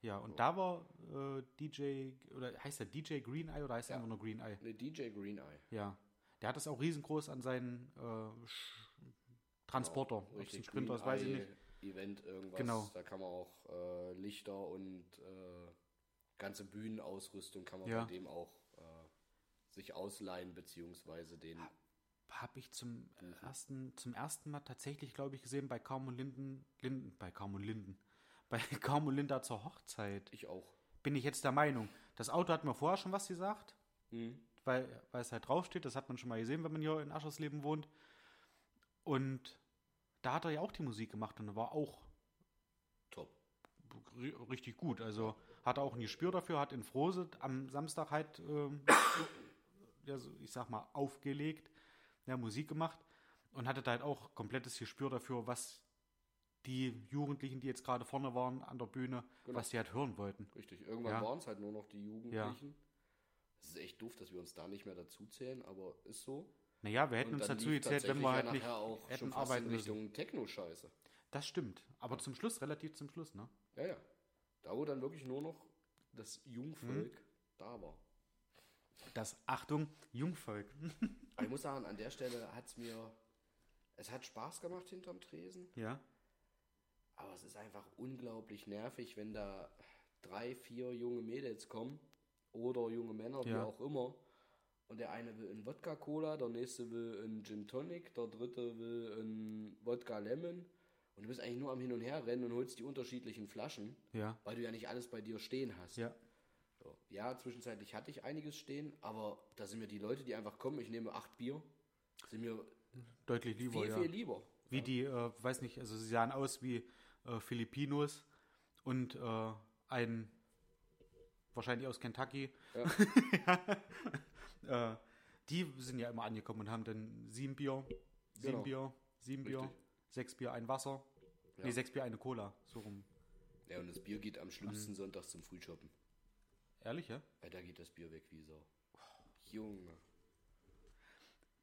Ja, und da war äh, DJ, oder heißt der DJ Green Eye oder heißt er Ja. einfach nur Green Eye? Ne, DJ Green Eye. Ja. Der hat das auch riesengroß an seinen äh, Transporter. Ein Richtig, Sprinter Green weiß ich nicht. Event, irgendwas. Genau. Da kann man auch äh, Lichter und äh, ganze Bühnenausrüstung kann man Ja. bei dem auch äh, sich ausleihen, beziehungsweise den. Habe ich zum ersten, zum ersten Mal tatsächlich, glaube ich, gesehen bei Kaum und Linden, Linden, bei Kaum und Linden, bei Kaum und Linda zur Hochzeit. Ich auch. Bin ich jetzt der Meinung. Das Auto hat mir vorher schon was gesagt, Mhm. weil, weil es halt draufsteht. Das hat man schon mal gesehen, wenn man hier in Aschersleben wohnt. Und da hat er ja auch die Musik gemacht und war auch Top. ri- richtig gut. Also hat er auch ein Gespür dafür, hat in Frose am Samstag halt, ähm, ja, so, ich sag mal, aufgelegt, ja, Musik gemacht und hatte da halt auch komplettes Gespür dafür, was die Jugendlichen, die jetzt gerade vorne waren an der Bühne, Genau. was die halt hören wollten. Richtig. Irgendwann Ja. waren es halt nur noch die Jugendlichen. Es ist echt doof, dass wir uns da nicht mehr dazu zählen, aber ist so. Naja, wir hätten uns dazu gezählt, wenn wir ja halt nicht nachher auch hätten schon fast arbeiten in müssen. Richtung Techno-Scheiße. Das stimmt. Aber zum Schluss, relativ zum Schluss, ne? Ja, ja. Da wo dann wirklich nur noch das Jungvolk Mhm. da war. Das, Achtung, Jungvolk. Aber ich muss sagen, an der Stelle hat es mir, es hat Spaß gemacht hinterm Tresen, ja. aber es ist einfach unglaublich nervig, wenn da drei, vier junge Mädels kommen oder junge Männer, wie Ja. auch immer. Und der eine will einen Wodka-Cola, der nächste will einen Gin Tonic, der dritte will einen Wodka Lemon. Und du bist eigentlich nur am Hin und Her rennen und holst die unterschiedlichen Flaschen, Ja. weil du ja nicht alles bei dir stehen hast. Ja. So. Ja, zwischenzeitlich hatte ich einiges stehen, aber da sind mir die Leute, die einfach kommen, ich nehme acht Bier, sind mir Deutlich lieber, viel, ja. viel lieber. Wie die, äh, weiß nicht, also sie sahen aus wie äh, Filipinos und äh, ein, wahrscheinlich aus Kentucky. äh, die sind ja immer angekommen und haben dann sieben Bier, sieben Genau. Bier, sieben Bier, Richtig. sechs Bier, ein Wasser. Ja. Nee, sechs Bier, eine Cola. So rum. Ja, und das Bier geht am Mhm. schlimmsten sonntags zum Frühshoppen. Ehrlich, ja? Weil da geht das Bier weg wie Sau. Junge.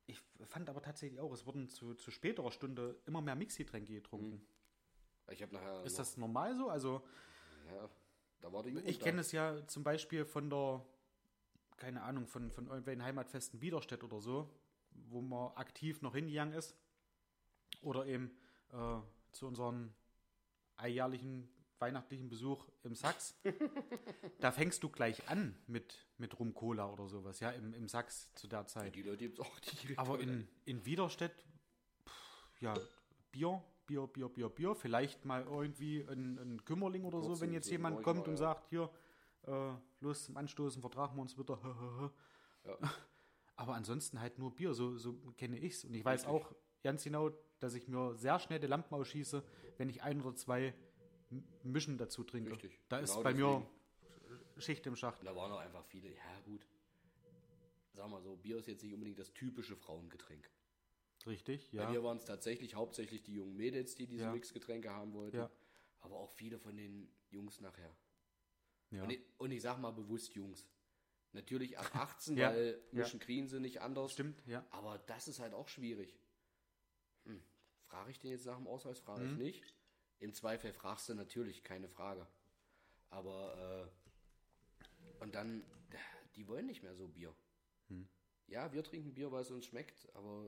Ich fand aber tatsächlich auch, es wurden zu, zu späterer Stunde immer mehr Mixgetränke getrunken. Ich habe nachher. Ist noch, das normal so? Also, Ja, da war der Jugend Ich kenne es ja zum Beispiel von der, keine Ahnung, von, von irgendwelchen Heimatfesten Widerstedt oder so, wo man aktiv noch hingegangen ist. Oder eben äh, zu unserem alljährlichen weihnachtlichen Besuch im Sachs. da fängst du gleich an mit, mit Rum Cola oder sowas, ja, im, im Sachs zu der Zeit. Die Leute gibt's auch. Die Aber in, in Widerstedt, pff, ja, Bier, Bier, Bier, Bier, Bier. Vielleicht mal irgendwie ein, ein Kümmerling oder so, Kurz wenn so- jetzt so jemand kommt und ja. sagt, hier, äh, los zum Anstoßen, vertragen wir uns wieder. Ja. Aber ansonsten halt nur Bier, so, so kenne ich's. Und ich weiß Richtig. auch ganz genau, dass ich mir sehr schnell die Lampen ausschieße, wenn ich ein oder zwei Mischen dazu trinke. Richtig. Da ist Genau bei deswegen. mir Schicht im Schacht. Da waren auch einfach viele, ja gut. Sag mal so, Bier ist jetzt nicht unbedingt das typische Frauengetränk. Richtig, Bei ja. mir waren es tatsächlich hauptsächlich die jungen Mädels, die diese Ja. Mixgetränke haben wollten. Ja. Aber auch viele von den Jungs nachher. ja. Und, ich, und ich sag mal bewusst Jungs. Natürlich ab 18, Ja. weil Ja. Mission kriegen sie nicht anders. Stimmt, ja. Aber das ist halt auch schwierig. Hm. Frage ich den jetzt nach dem Ausweis? Frage Mhm. ich nicht. Im Zweifel fragst du natürlich, keine Frage. Aber, äh, und dann, die wollen nicht mehr so Bier. Hm. Ja, wir trinken Bier, weil es uns schmeckt, aber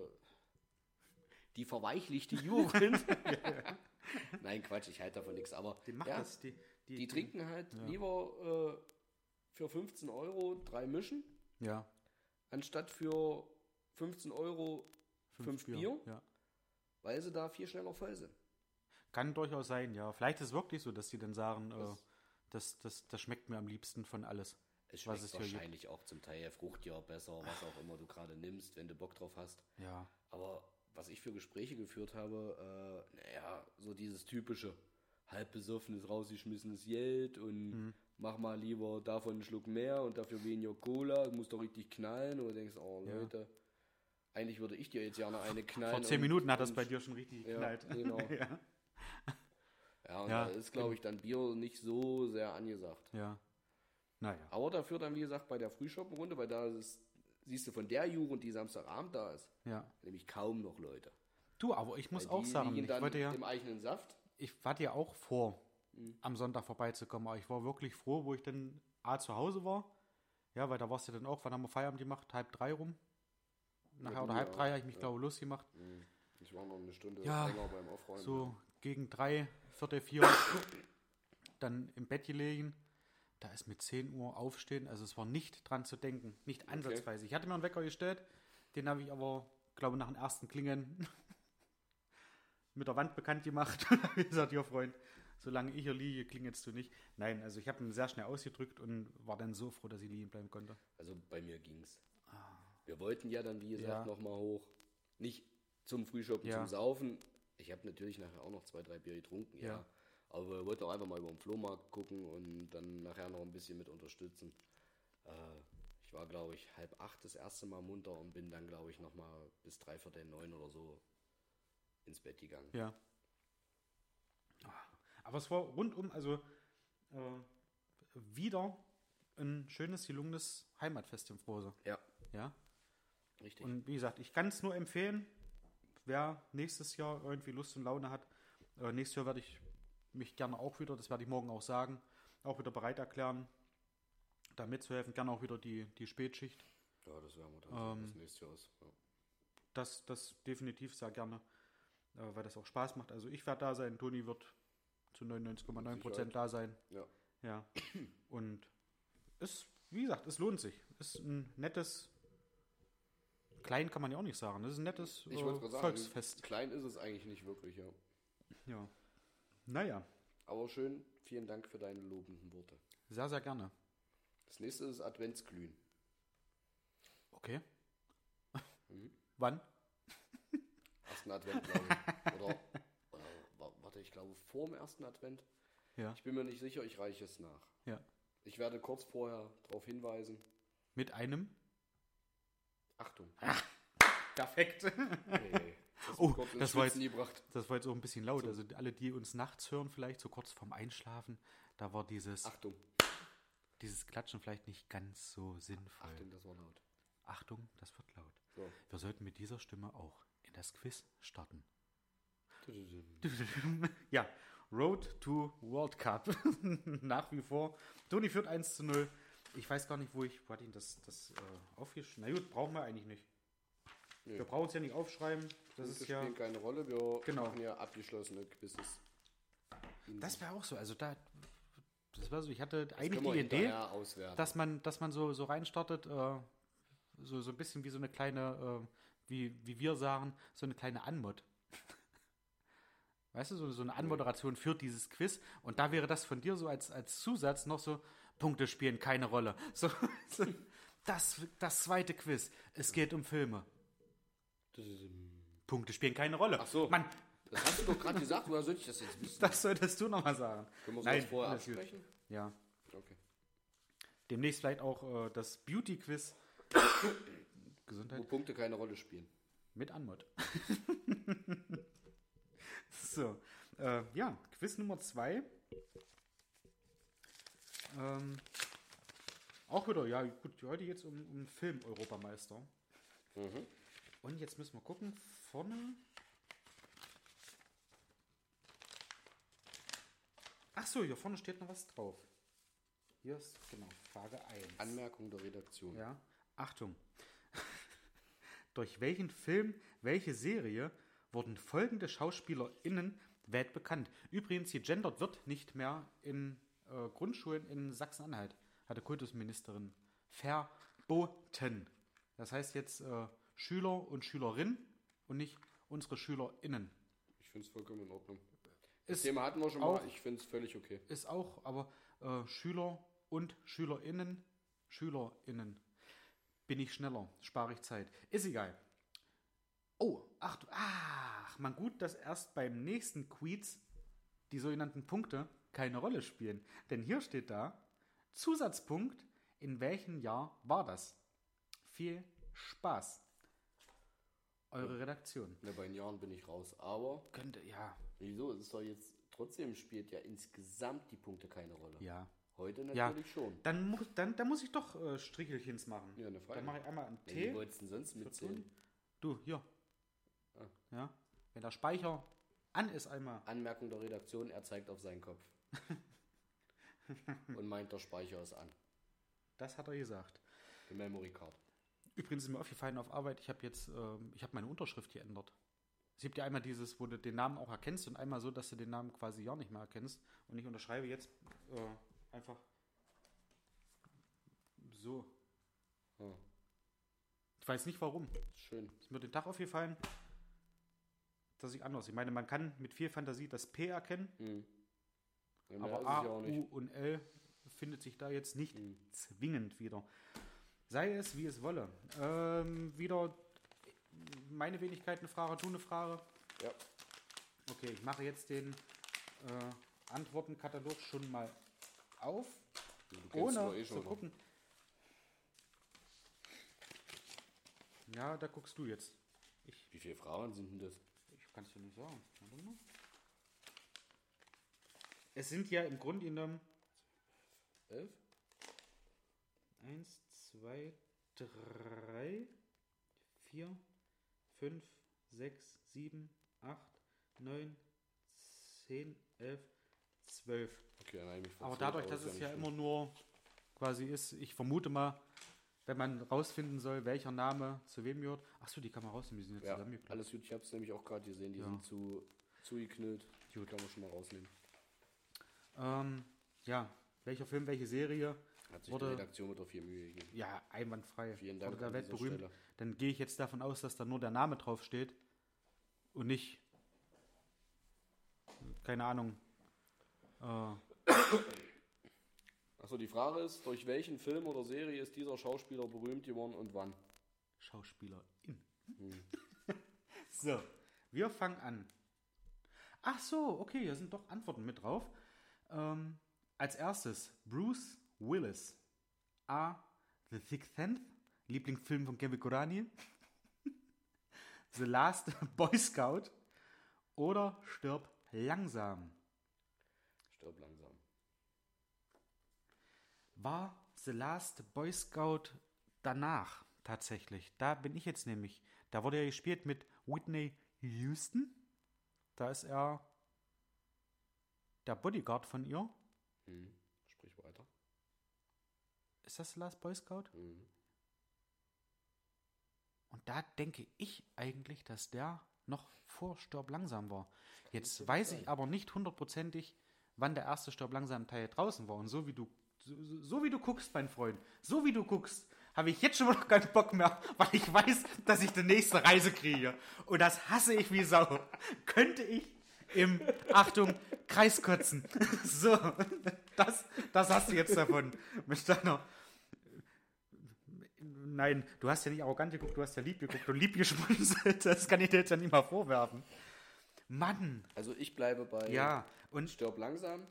die verweichlichte Jugend. Nein, Quatsch, ich halte davon nichts. Aber Die ja, das. Die, die, die trinken halt lieber äh, für 15 Euro drei Mischen, Ja, anstatt für 15 Euro fünf Bier, Ja. weil sie da viel schneller voll sind. Kann durchaus sein, ja. Vielleicht ist es wirklich so, dass die dann sagen, äh, Das- das, das, das schmeckt mir am liebsten von alles. Es Was schmeckt es wahrscheinlich auch zum Teil fruchtiger, besser, was auch immer du gerade nimmst, wenn du Bock drauf hast. Ja. Aber was ich für Gespräche geführt habe, äh, naja, so dieses typische halb besoffenes, rausgeschmissenes Geld und Mhm. mach mal lieber davon einen Schluck mehr und dafür weniger Cola, muss doch richtig knallen. Und du denkst, oh Ja. Leute, eigentlich würde ich dir jetzt gerne eine knallen. Vor zehn und- Minuten hat das bei dir schon richtig Ja, geknallt. genau. ja. Ja, und Ja, da ist, glaube ich, dann Bier nicht so sehr angesagt. ja. Naja. Aber dafür dann, wie gesagt, bei der Frühschoppenrunde, weil da ist, siehst du von der Jugend, die Samstagabend da ist, Ja. nämlich kaum noch Leute. Du, aber ich muss Weil auch die sagen, ich wollte ja, im eigenen Saft. ich hatte ja auch vor, Mhm. am Sonntag vorbeizukommen, aber ich war wirklich froh, wo ich dann A zu Hause war. Ja, weil da warst du dann auch, wann haben wir Feierabend gemacht? Halb drei rum. Nachher Ja, oder halb drei habe ich mich, ja. glaube ich, losgemacht. Ich war noch eine Stunde Ja, länger beim Aufräumen. So gegen drei, Viertel vier, dann im Bett gelegen. Da ist mit 10 Uhr aufstehen, also es war nicht dran zu denken, nicht ansatzweise. Ich hatte mir einen Wecker gestellt, den habe ich aber, glaube nach dem ersten Klingen mit der Wand bekannt gemacht und habe gesagt, ja Freund, solange ich hier liege, klingelst du nicht. Nein, also ich habe ihn sehr schnell ausgedrückt und war dann so froh, dass ich liegen bleiben konnte. Also bei mir ging's. Wir wollten ja dann, wie gesagt, Ah. Ja. noch mal hoch. Nicht zum Frühschoppen, Ja. zum Saufen. Ich habe natürlich nachher auch noch zwei, drei Bier getrunken, ja. Ja. Aber wir wollten auch einfach mal über den Flohmarkt gucken und dann nachher noch ein bisschen mit unterstützen. Äh, ich war, glaube ich, halb acht das erste Mal munter und bin dann, glaube ich, noch mal bis dreiviertel neun oder so ins Bett gegangen. Ja. Aber es war rundum, also äh, wieder ein schönes, gelungenes Heimatfest im Frose. Ja, Ja. richtig. Und wie gesagt, ich kann es nur empfehlen, wer nächstes Jahr irgendwie Lust und Laune hat. Äh, nächstes Jahr werde ich mich gerne auch wieder, das werde ich morgen auch sagen, auch wieder bereit erklären, da mitzuhelfen. Gerne auch wieder die, die Spätschicht. ja, das werden wir dann Ähm, sehen, was nächstes Jahr ist. Ja. Das, das definitiv sehr gerne, äh, weil das auch Spaß macht. Also ich werde da sein, Toni wird zu 99,9 Prozent da sein. Ja. Ja. Und es, wie gesagt, es lohnt sich. Ist ein nettes, klein kann man ja auch nicht sagen. Das ist ein nettes Ich äh, sagen, Volksfest. klein ist es eigentlich nicht wirklich, ja. Ja. Naja, Aber schön, vielen Dank für deine lobenden Worte. sehr, sehr gerne. Das nächste ist Adventsglühen. Okay. Mhm. Wann? Ersten Advent, glaube ich. Oder, oder wa- warte, ich glaube vor dem ersten Advent. Ja. Ich bin mir nicht sicher, ich reiche es nach. Ja. Ich werde kurz vorher darauf hinweisen. Mit einem? Achtung. Perfekt. Hey, das Oh, das war gebracht. Das war jetzt auch ein bisschen laut. Also alle, die uns nachts hören, vielleicht so kurz vorm Einschlafen, da war dieses, Achtung. dieses Klatschen vielleicht nicht ganz so sinnvoll. Achtung, das war laut. Achtung, das wird laut. So. Wir sollten mit dieser Stimme auch in das Quiz starten. Ja, Road to World Cup. Nach wie vor. Toni führt 1 zu 0. Ich weiß gar nicht, wo ich, wo hat ihn das, das äh, aufgeschrieben? Na gut, brauchen wir eigentlich nicht. Nö. Wir brauchen es ja nicht aufschreiben. Das ist ja. spielen keine Rolle. Wir Genau. machen ja abgeschlossene Quizzes. Das wäre auch so. Also da. Das war so, ich hatte Das eigentlich die Idee, dass man, dass man so, so reinstartet, äh, so, so ein bisschen wie so eine kleine, äh, wie, wie wir sagen, so eine kleine Anmod. Weißt du, so, so eine Anmoderation für dieses Quiz. Und da wäre das von dir so als, als Zusatz noch so, Punkte spielen keine Rolle. So, das, das zweite Quiz. Es geht um Filme. Punkte spielen keine Rolle. Ach so. Mann, Das hast du doch gerade gesagt, woher soll ich das jetzt wissen? das solltest du nochmal sagen. Können wir Nein, das vorher gut. absprechen? Ja. Okay. Demnächst vielleicht auch äh, das Beauty-Quiz. Gesundheit. Wo Punkte keine Rolle spielen. Mit Anmod. so, äh, ja, Quiz Nummer zwei. Ähm, auch wieder, ja, gut, heute jetzt um, um Film-Europameister. Mhm. Und jetzt müssen wir gucken, vorne. Ach so, hier vorne steht noch was drauf. Hier ist, genau, Frage 1. Anmerkung der Redaktion. Ja, Achtung. Durch welchen Film, welche Serie wurden folgende SchauspielerInnen weltbekannt? Übrigens, gegendert wird nicht mehr in äh, Grundschulen in Sachsen-Anhalt, hatte Kultusministerin verboten. Das heißt jetzt äh, Schüler und Schülerinnen und nicht unsere SchülerInnen. Ich finde es vollkommen in Ordnung. Das Ist Thema hatten wir schon auch- mal. Ich finde es völlig okay. ist auch, aber äh, Schüler und SchülerInnen, SchülerInnen. Bin ich schneller, spare ich Zeit. Ist egal. Oh, ach, du- ach, man gut, dass erst beim nächsten Quiz die sogenannten Punkte keine Rolle spielen. Denn hier steht da, Zusatzpunkt, in welchem Jahr war das? Viel Spaß. Eure Redaktion. Ne, bei den Jahren bin ich raus. Aber Könnte, ja, wieso? Es ist doch jetzt trotzdem spielt ja insgesamt die Punkte keine Rolle. ja. Heute Ja. natürlich schon. Dann, mu dann, dann muss ich doch äh, Strichelchens machen. Ja, eine Frage. Dann mache ich einmal einen Ja, T. Wie wolltest du denn sonst mitzählen? Du, hier. Ah. Ja. Wenn der Speicher an ist einmal. Anmerkung der Redaktion, er zeigt auf seinen Kopf. Und meint, der Speicher ist an. Das hat er gesagt. Die Memory Card. Übrigens ist mir aufgefallen auf Arbeit, ich habe jetzt, ähm, ich habe meine Unterschrift geändert. Es gibt ja einmal dieses, wo du den Namen auch erkennst und einmal so, dass du den Namen quasi gar nicht mehr erkennst. Und ich unterschreibe jetzt äh, einfach so. Ah, Ich weiß nicht warum. schön. Ist mir den Tag aufgefallen, dass ich anders. Ich meine, man kann mit viel Fantasie das P erkennen, Hm. Ja, aber A, ja U und L findet sich da jetzt nicht Hm. zwingend wieder. Sei es, wie es wolle. Ähm, wieder meine Wenigkeit eine Frage, du eine Frage. Ja. Okay, ich mache jetzt den äh, Antwortenkatalog schon mal auf, doch ohne eh zu gucken. Ja, da guckst du jetzt. Ich, Wie viele Fragen sind denn das? ich kann es dir nicht sagen. Warte mal. Es sind ja im Grunde genommen Elf? 1, 2, 3, 4, 5, 6, 7, 8, 9, 10, 11, 12. Okay, mich Aber dadurch, das dass es ja immer nur quasi ist, ich vermute mal, wenn man rausfinden soll, welcher Name zu wem gehört. Achso, die kann man rausnehmen, die sind ja Ja, zusammengeklappt. alles gut. Ich habe es nämlich auch gerade gesehen. Die Ja. sind zu zugeknüllt. Die kann man schon mal rausnehmen. Ähm, ja, welcher Film, welche Serie? Hat sich Wurde- die Redaktion wieder viel Mühe gegeben. Ja, einwandfrei. Vielen Dank Wurde der an Welt dieser berühmt. Stelle. Dann gehe ich jetzt davon aus, dass da nur der Name drauf steht und nicht, keine Ahnung, äh, Achso, die Frage ist, durch welchen Film oder Serie ist dieser Schauspieler berühmt geworden und wann? Schauspielerin. Hm. So, wir fangen an. Ach so, okay, hier sind doch Antworten mit drauf. Ähm, als erstes Bruce Willis. A. The Sixth Sense, Lieblingsfilm von Kevin Korani. The Last Boy Scout. Oder Stirb langsam. Stirb langsam. War The Last Boy Scout danach tatsächlich. Da bin ich jetzt nämlich. Da wurde er gespielt mit Whitney Houston. Da ist er der Bodyguard von ihr. Hm. Sprich weiter. Ist das The Last Boy Scout? Hm. Und da denke ich eigentlich, dass der noch vor Stirb langsam war. Jetzt weiß sein. ich aber nicht hundertprozentig, wann der erste Stirb langsam Teil draußen war. Und so wie du, so, so, wie du guckst, mein Freund, so wie du guckst, habe ich jetzt schon mal noch keinen Bock mehr, weil ich weiß, dass ich die nächste Reise kriege. Und das hasse ich wie Sau. Könnte ich im, Achtung, Kreiskotzen. So, das, das hast du jetzt davon. Mit deiner. Nein, du hast ja nicht arrogant geguckt, du hast ja lieb geguckt und lieb geschmunzelt. Das kann ich dir jetzt ja nicht mal vorwerfen. Mann, Also ich bleibe bei ja. Und Stirb langsam.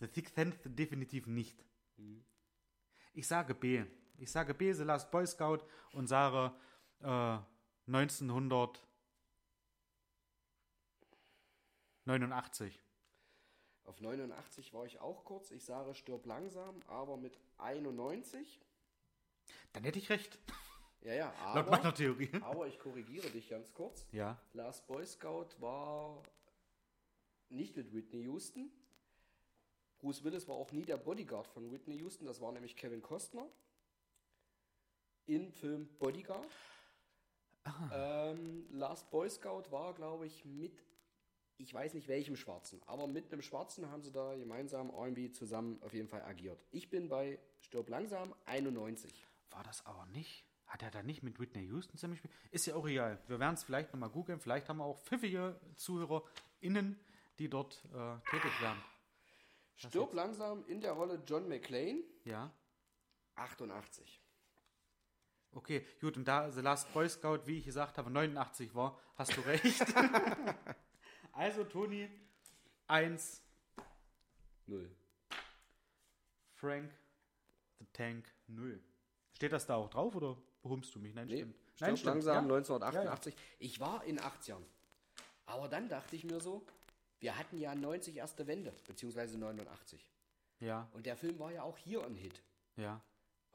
The Sixth Sense definitiv nicht. Ich sage B. Ich sage B, The Last Boy Scout und sage äh, 1989. Auf 89 war ich auch kurz. Ich sage Stirb langsam, aber mit 91. Dann hätte ich recht, Ja, ja, laut meiner aber, Theorie. aber ich korrigiere dich ganz kurz. Ja. Last Boy Scout war nicht mit Whitney Houston. Bruce Willis war auch nie der Bodyguard von Whitney Houston, das war nämlich Kevin Costner. Im Film Bodyguard. Ähm, Last Boy Scout war, glaube ich, mit, ich weiß nicht welchem Schwarzen, aber mit einem Schwarzen haben sie da gemeinsam irgendwie zusammen auf jeden Fall agiert. Ich bin bei Stirb langsam 91. War das aber nicht? Hat er da nicht mit Whitney Houston zusammen gespielt? Ist ja auch egal. Wir werden es vielleicht nochmal googeln. Vielleicht haben wir auch pfiffige ZuhörerInnen, die dort äh, tätig werden. Stirb langsam in der Rolle John McClane, Ja. 88. Okay, gut. Und da The Last Boy Scout, wie ich gesagt habe, 89 war, hast du recht. also, Toni, 1, Null. Frank, The Tank, 0. Steht das da auch drauf oder beruhmst du mich? Nein, Nee, stimmt. Nein, stimmt. langsam ja. 1988. Ich war in 80ern. Aber dann dachte ich mir so, wir hatten ja 90 erste Wende, beziehungsweise 89. Ja, Und der Film war ja auch hier ein Hit. ja.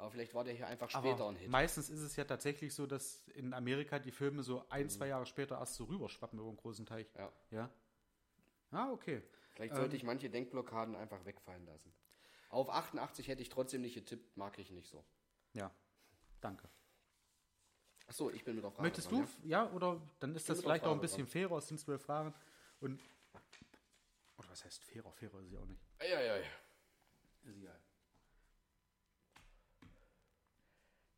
Aber vielleicht war der hier einfach später Aber ein Hit. meistens ist es ja tatsächlich so, dass in Amerika die Filme so ein, zwei Jahre später erst so rüberschwappen über den großen Teich. Ja. Ja. Ah, okay. Vielleicht sollte ich manche Denkblockaden einfach wegfallen lassen. Auf 88 hätte ich trotzdem nicht getippt, mag ich nicht so. Ja. Danke. Achso, ich bin mit auf Frage Möchtest dran, du? Ja? oder dann ist das vielleicht auch ein bisschen fairer, es sind zwölf Fragen. Und. Oder was heißt fairer? Fairer ist sie auch nicht. Ja? Ja, ja, ja. Ist egal.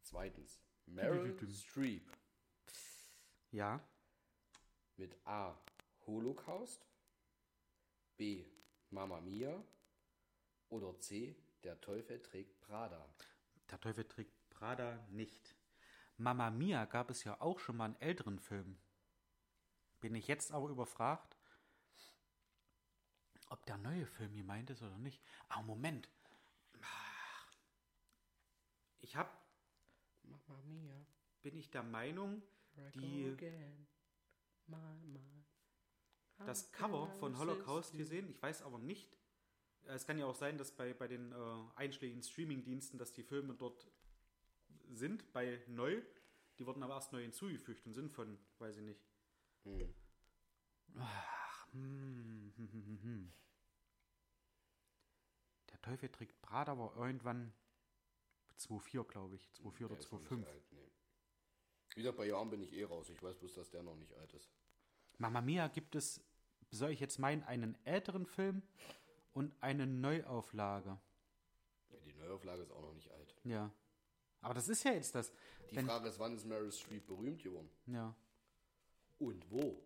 Zweitens, Meryl. Streep Ja. mit A. Holocaust, B. Mamma Mia oder C. Der Teufel trägt Prada. Der Teufel trägt Prada nicht. Mamma Mia gab es ja auch schon mal einen älteren Film. Bin ich jetzt aber überfragt, ob der neue Film gemeint ist oder nicht. Aber Moment. Ich hab, Mamma Mia, bin ich der Meinung, Die- das Cover von Holocaust gesehen. Ich weiß aber nicht. Es kann ja auch sein, dass bei, bei den äh, einschlägigen Streaming-Diensten, dass die Filme dort sind, bei neu. Die wurden aber erst neu hinzugefügt und sind von, weiß ich nicht. Hm. Ach, hm, hm, hm, hm, hm. Der Teufel trägt Prada war irgendwann 2,4, glaube ich. 2,4 oder Der ist noch nicht 2,5. alt, nee. Wie gesagt, bei Jahren bin ich eh raus. Ich weiß bloß, dass der noch nicht alt ist. Mama Mia gibt es, soll ich jetzt meinen, einen älteren Film und eine Neuauflage. Ja, die Neuauflage ist auch noch nicht alt. Ja. Aber das ist ja jetzt das. Die Wenn- Frage ist, wann ist Meryl Streep berühmt geworden? Ja. Und wo?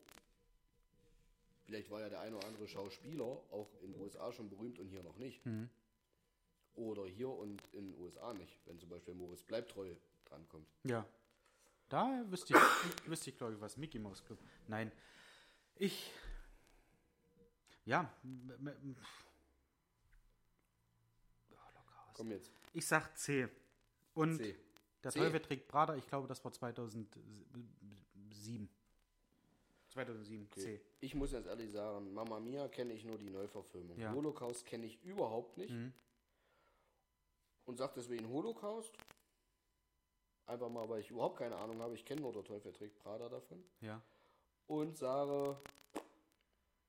Vielleicht war ja der eine oder andere Schauspieler auch in den USA schon berühmt und hier noch nicht. Mhm. Oder hier und in den USA nicht, wenn zum Beispiel Moritz Bleibtreu drankommt. Ja. Da wüsste ich, wüsste ich glaube ich, was. Mickey Mouse Club. Nein. Ich. Ja. Komm jetzt. Ich sag C. Und C. der. Teufel trägt Prada, ich glaube, das war 2007. 2007, C. Ich muss jetzt ehrlich sagen, Mama Mia kenne ich nur die Neuverfilmung. Ja. Holocaust kenne ich überhaupt nicht. Mhm. Und sage deswegen Holocaust. Einfach mal, weil ich überhaupt keine Ahnung habe. Ich kenne nur der Teufel trägt Prada davon. Ja. Und sage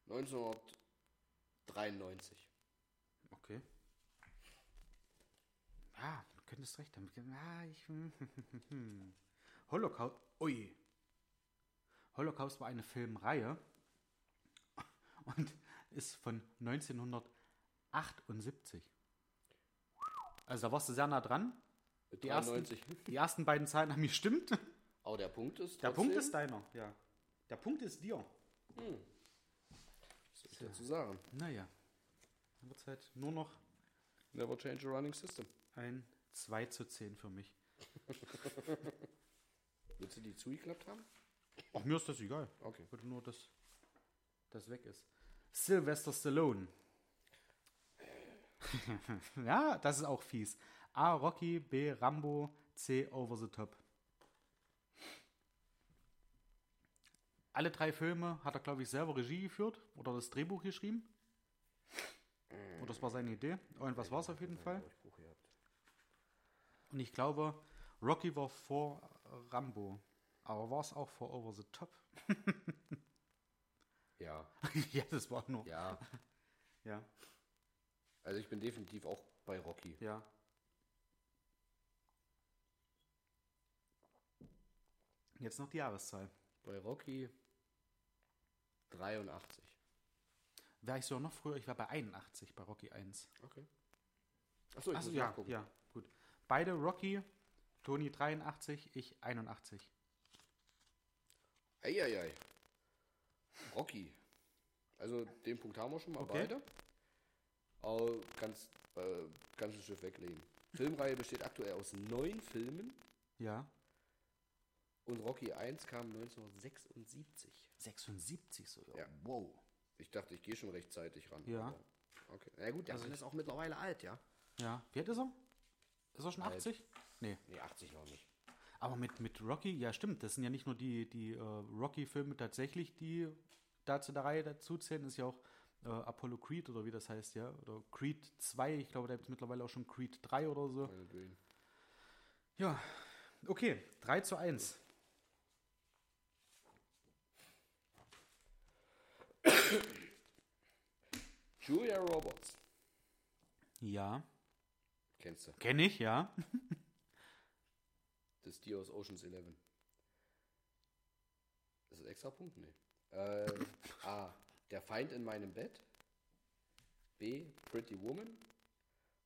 1993. Okay. Ja, du könntest recht haben. Ah, ich, Holocaust. Ui. Holocaust war eine Filmreihe und ist von 1978. Also da warst du sehr nah dran. Die ersten, 93. die ersten beiden Zahlen haben gestimmt. Aber der Punkt ist Der trotzdem, Punkt ist deiner, ja. Der Punkt ist dir. ich dazu sagen. Naja. Dann wird es halt nur noch Never change a running system. ein 2 zu 10 für mich. Willst du die zugeklappt haben? Ach, mir ist das egal. Okay. Ich wollte nur, dass das weg ist. Sylvester Stallone. ja, das ist auch fies. A. Rocky, B. Rambo, C. Over the Top. Alle drei Filme hat er, glaube ich, selber Regie geführt oder das Drehbuch geschrieben. Und das war seine Idee. Irgendwas war es auf jeden Fall. Und ich glaube, Rocky war vor Rambo. Aber war es auch vor Over the Top? Ja, ja, das war nur. ja. Ja, Also ich bin definitiv auch bei Rocky. ja. Jetzt noch die Jahreszahl. Bei Rocky 83. Wäre ich sogar noch früher, ich war bei 81 bei Rocky 1. Okay. Achso, ich Achso, muss ja, nachgucken. ja, gut. Beide Rocky, Toni 83, ich 81. Eieiei. Rocky. Also den Punkt haben wir schon mal Okay. beide. Aber kannst äh, ganz ein Schiff weglegen. Filmreihe besteht aktuell aus neun Filmen Ja. und Rocky 1 kam 1976. 76 sogar. Ja. Wow. Ich dachte, ich gehe schon rechtzeitig ran. Ja. aber- Okay. Na gut, der Also Mann ist auch mittlerweile alt, ja? Ja. Wie alt ist er? Ist er schon Alt. 80? Nee. Nee, 80 noch nicht. Aber mit, mit Rocky, ja stimmt, das sind ja nicht nur die, die äh, Rocky-Filme tatsächlich, die da zu der Reihe dazu zählen, ist ja auch äh, Apollo Creed oder wie das heißt, ja. Oder Creed 2, ich glaube, da gibt es mittlerweile auch schon Creed 3 oder so. Ja, okay, 3 zu 1. Julia Roberts. Ja, Kennst du. kenne ich, ja. Das ist die aus Ocean's 11. Ist das extra Punkt? Nee. Äh, A. Der Feind in meinem Bett. B. Pretty Woman.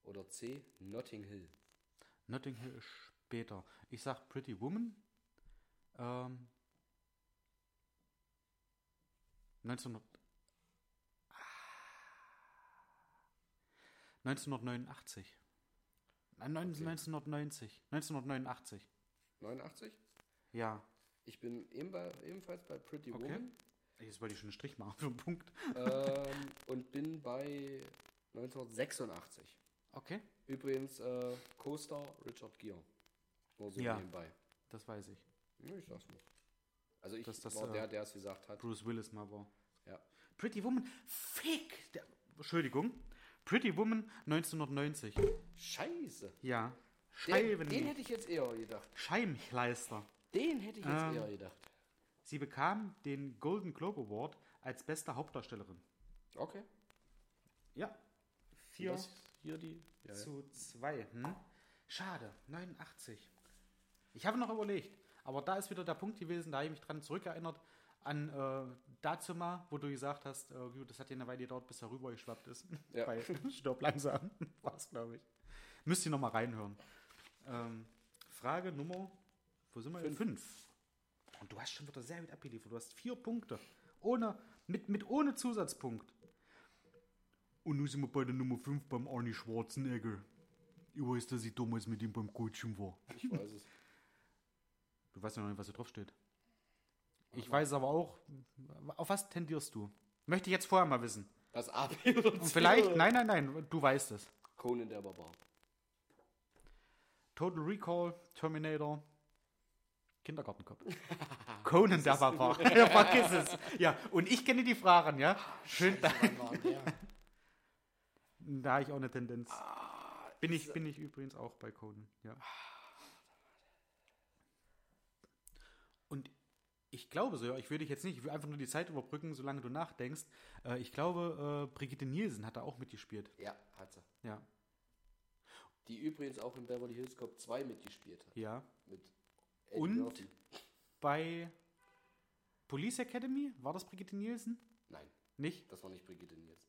Oder C. Notting Hill. Notting Hill ist später. Ich sag Pretty Woman. Ähm, 1900, 1989. Nein, neun- Okay. 1990. 1989. 89? Ja. Ich bin ebenfalls bei Pretty Okay. Woman. Jetzt wollte ich schon einen Strich machen für einen Punkt. ähm, und bin bei 1986. Okay, Übrigens, äh, Co-Star Richard Gere. Nur so Ja. nebenbei. das weiß ich. Ich sag's nur. Also ich Dass das, war äh, der, der es gesagt hat. Bruce Willis mal war. Ja. Pretty Woman. Fick! Der, Entschuldigung. Pretty Woman 1990. Scheiße. Ja. Den, den hätte ich jetzt eher gedacht. Scheibenkleister. Den hätte ich jetzt Ähm, eher gedacht. Sie bekam den Golden Globe Award als beste Hauptdarstellerin. Okay. Ja. Vier hier die. Ja, zu zwei. Hm? Schade. 89. Ich habe noch überlegt, aber da ist wieder der Punkt gewesen, da habe ich mich dran zurückerinnert an äh, dazu mal, wo du gesagt hast, äh, gut, das hat ja eine Weile gedauert, bis er rübergeschwappt ist. Ja. Bei Stirb langsam. War es, glaube ich. Müsst ihr noch mal reinhören. Ähm, Frage Nummer, wo sind wir? Fünf. Fünf. Und du hast schon wieder sehr gut abgeliefert. Du hast vier Punkte. Ohne, mit, mit ohne Zusatzpunkt. Und nun sind wir bei der Nummer 5 beim Arnie Schwarzenegger. Ich weiß, dass ich damals mit ihm beim Coaching war. Ich weiß es. Du weißt ja noch nicht, was da drauf steht. Ich weiß aber auch, auf was tendierst du? Möchte ich jetzt vorher mal wissen. Das A, B oder C? Und vielleicht, nein, nein, nein, du weißt es. Conan der Barbar. Total Recall, Terminator, Kindergartenkopf. Conan der Barbar. ja, vergiss es. Ja, und ich kenne die Fragen, ja. Schön, der? da habe ich auch eine Tendenz. Bin ich, bin ich übrigens auch bei Conan, ja. Und ich glaube so, ja, ich dich jetzt nicht, ich will einfach nur die Zeit überbrücken, solange du nachdenkst. Äh, ich glaube, äh, Brigitte Nielsen hat da auch mitgespielt. Ja, hat sie. Ja, Die übrigens auch in Beverly Hills Cop 2 mitgespielt hat. ja. Mit Und? Bei Police Academy, war das Brigitte Nielsen? Nein, Nicht? das war nicht Brigitte Nielsen.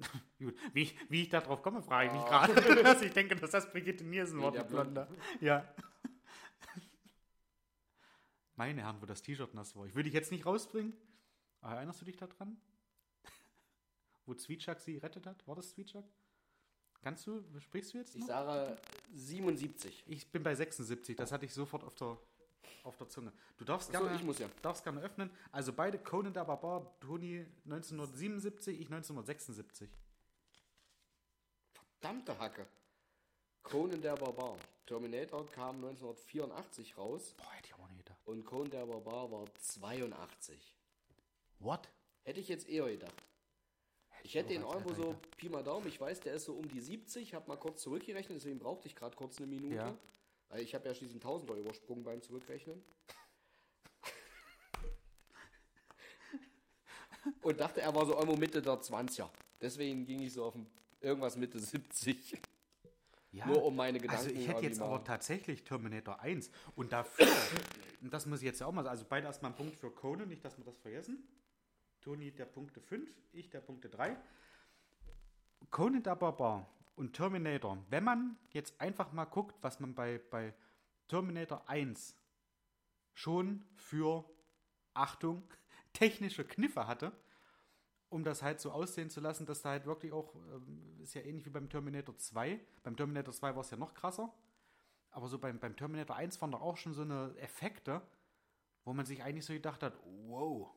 Gut. Wie, ich- wie ich da drauf komme, frage ich mich gerade. Dass ich denke, dass das Brigitte Nielsen war, die Blonde. Ja. Meine Herren, wo das T-Shirt nass war. Ich will dich jetzt nicht rausbringen. Aber erinnerst du dich daran? wo Zwietschak sie rettet hat. War das Zwietschak? Kannst du, sprichst du jetzt Ich noch? sage 77. Ich bin bei 76, das hatte ich sofort auf der, auf der Zunge. Du darfst Achso, gerne, ich muss ja. darfst gerne öffnen. Also beide Conan der Barbar, Toni 1977, ich 1976. Verdammte Hacke. Conan der Barbar. Terminator kam 1984 raus Boah, hätte ich aber nicht gedacht. und Conan der Barbar war 82. What? Hätte ich jetzt eher gedacht. Ich hätte als irgendwo so Pi mal Daumen, ich weiß, der ist so um die 70, hab mal kurz zurückgerechnet, deswegen brauchte ich gerade kurz eine Minute. Ja. Weil ich habe ja schließlich einen Tausender übersprungen beim Zurückrechnen. Und dachte, er war so irgendwo Mitte der 20er. Deswegen ging ich so auf ein, irgendwas Mitte 70. Ja, Nur um meine Gedanken Also ich hätte jetzt aber tatsächlich Terminator 1 und dafür, und das muss ich jetzt ja auch mal sagen, also beide erstmal einen Punkt für Conan, nicht, dass wir das vergessen. Toni der Punkte 5, ich der Punkte 3. Conan der Barbar und Terminator, wenn man jetzt einfach mal guckt, was man bei, bei Terminator 1 schon für, Achtung, technische Kniffe hatte, um das halt so aussehen zu lassen, dass da halt wirklich auch, ähm, ist ja ähnlich wie beim Terminator 2. Beim Terminator 2 war es ja noch krasser. Aber so beim, beim Terminator 1 waren da auch schon so eine Effekte, wo man sich eigentlich so gedacht hat, wow.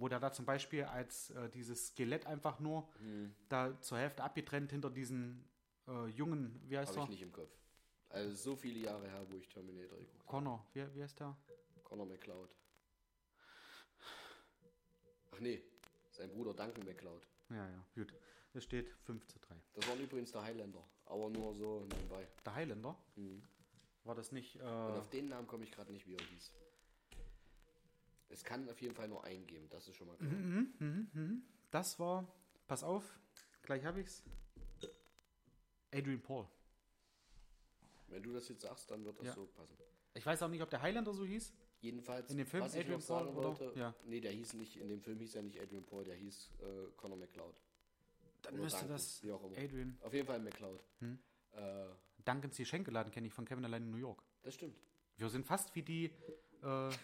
Wo der da zum Beispiel als äh, dieses Skelett einfach nur Hm. da zur Hälfte abgetrennt hinter diesen äh, jungen, wie heißt Habe er? ich nicht im Kopf. Also so viele Jahre her, wo ich Terminator geguckt habe. Connor, wie, wie heißt der? Connor McCloud. Ach nee, sein Bruder Duncan McCloud. Ja, ja, gut. Es steht 5 zu 3. Das war übrigens der Highlander. Aber nur so nebenbei. Der Highlander? Mhm. War das nicht. Und Äh, auf den Namen komme ich gerade nicht, wie er hieß. Es kann auf jeden Fall nur einen geben, das ist schon mal klar. Mhm. das war. Pass auf, gleich habe ich's. Adrian Paul. Wenn du das jetzt sagst, dann wird das Ja. so passen. Ich weiß auch nicht, ob der Highlander so hieß. Jedenfalls, In dem Film Adrian Paul, oder? wollte, Ja. nee, der hieß nicht, in dem Film hieß er nicht Adrian Paul, der hieß äh, Connor McCloud. Dann Oder müsste Duncan, das wie auch immer. Adrian. Auf jeden Fall McCloud. Hm. Äh, Duncan's Geschenkeladen kenne ich von Kevin allein in New York. das stimmt. Wir sind fast wie die. Äh,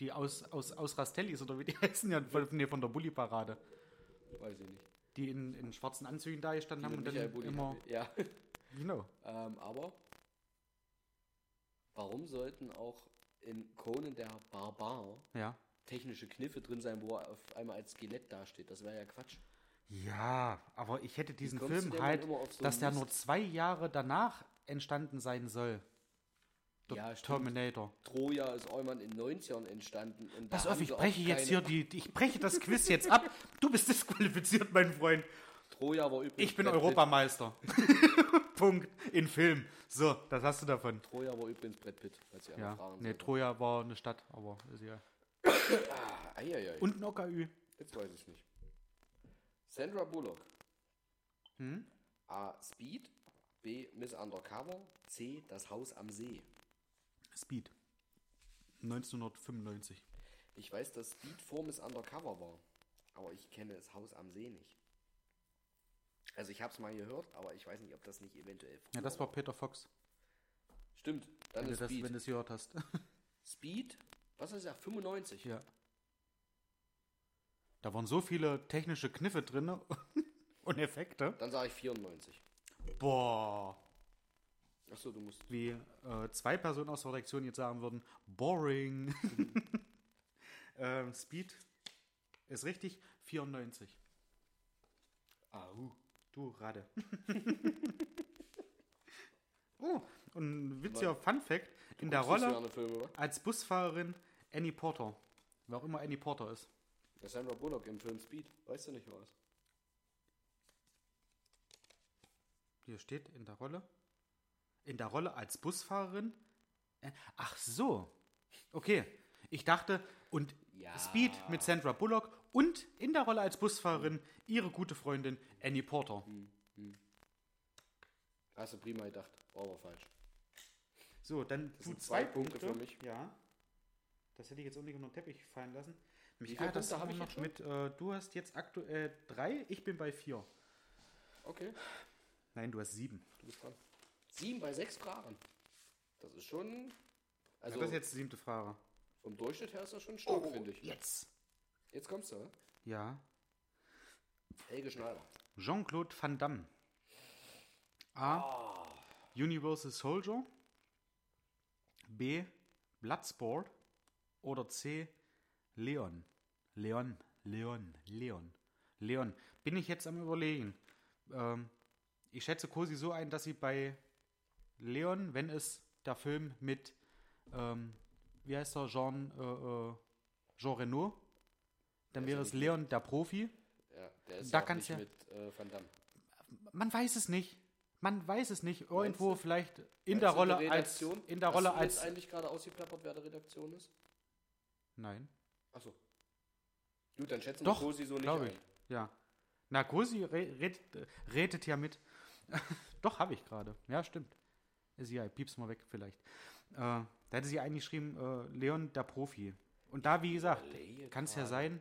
die aus, aus, aus Rastellis oder wie die heißen ja von, nee, von der Bulli-Parade. Weiß ich nicht. Die in, in schwarzen Anzügen da gestanden haben und dann Bulli- immer. Ja. Genau. Ähm, aber warum sollten auch in Conan der Barbar Ja. technische Kniffe drin sein, wo er auf einmal als Skelett dasteht? Das wäre ja Quatsch. Ja, aber ich hätte diesen Film halt, so dass der nur zwei Jahre danach entstanden sein soll. Der Ja. Terminator. Troja ist irgendwann in den 90ern entstanden. Und Pass auf, ich breche jetzt hier die, die, ich breche das Quiz jetzt ab. Du bist disqualifiziert, mein Freund. Troja war übrigens. Ich bin Brad. Europameister. Punkt. In Film. So, das hast du davon. Troja war übrigens Brad Pitt, falls ihr Ja. ja. fragen Nee. Troja war eine Stadt, aber ist egal. Ah. Und ein OKÜ. Jetzt weiß ich nicht. Sandra Bullock. Hm? A. Speed. B. Miss Undercover. C. Das Haus am See. Speed. 1995. Ich weiß, dass Speed vor Miss Undercover war. Aber ich kenne das Haus am See nicht. Also ich habe es mal gehört, aber ich weiß nicht, ob das nicht eventuell Ja, das war Peter Fox. Stimmt, dann Wenn du ist das, Speed. wenn du es gehört hast. Speed? Was hast du gesagt? 95? ja. Da waren so viele technische Kniffe drin und Effekte. Dann sage ich 94. Boah. Achso, du musst. Wie äh, zwei Personen aus der Redaktion jetzt sagen würden, boring. ähm, Speed ist richtig, 94. Au. Du Rade. oh, und ein witziger Fun Fact: In der Rolle Filme, als Busfahrerin Annie Porter. Wer auch immer Annie Porter ist. Der Sandra Bullock im Film Speed. Weißt du nicht was? Hier steht in der Rolle. In der Rolle als Busfahrerin. Äh, Ach so. Okay. Ich dachte, und Ja. Speed mit Sandra Bullock und in der Rolle als Busfahrerin ihre gute Freundin Annie Porter. Hast du prima gedacht. War aber falsch. So, dann Das du sind zwei Punkte für mich. Ja. Das hätte ich jetzt nicht unter den Teppich fallen lassen. Mich ärgert das Punkte hab immer ich noch mit, äh, du hast jetzt aktuell drei, ich bin bei vier. Okay, Nein, du hast sieben. du bist dran. Sieben bei sechs Fragen. Das ist schon. Also ja, das ist jetzt die siebte Frage. vom Durchschnitt her ist das schon stark, finde ich. Jetzt. Jetzt kommst du, oder? Ja. Helge Schneider. Jean-Claude Van Damme. A. Universal Soldier. B. Bloodsport. Oder C. Leon. Leon, Leon, Leon. Leon. Bin ich jetzt am Überlegen. Ähm, ich schätze Cosi so ein, dass sie bei Leon, wenn es der Film mit, ähm, wie heißt er, Jean, äh, äh, Jean Reno, dann wäre es Leon der Profi. Ja, der ist Da ja auch nicht ja- mit äh, Van Damme. Man weiß es nicht. Man weiß es nicht. Irgendwo du? vielleicht in Meinst der Rolle als in der Rolle als eigentlich gerade ausgeplappert, wer der Redaktion ist? Nein. Achso. Gut, dann schätzen Doch, wir Cosi so nicht glaube ein. ich. Ja. Na, Cosi re redet, äh, redet ja mit. Doch, habe ich gerade. Ja, stimmt. Ist ja, piepst mal weg vielleicht. Äh, da hätte sie eigentlich geschrieben, äh, Leon der Profi. Und da, wie gesagt, kann es ja sein,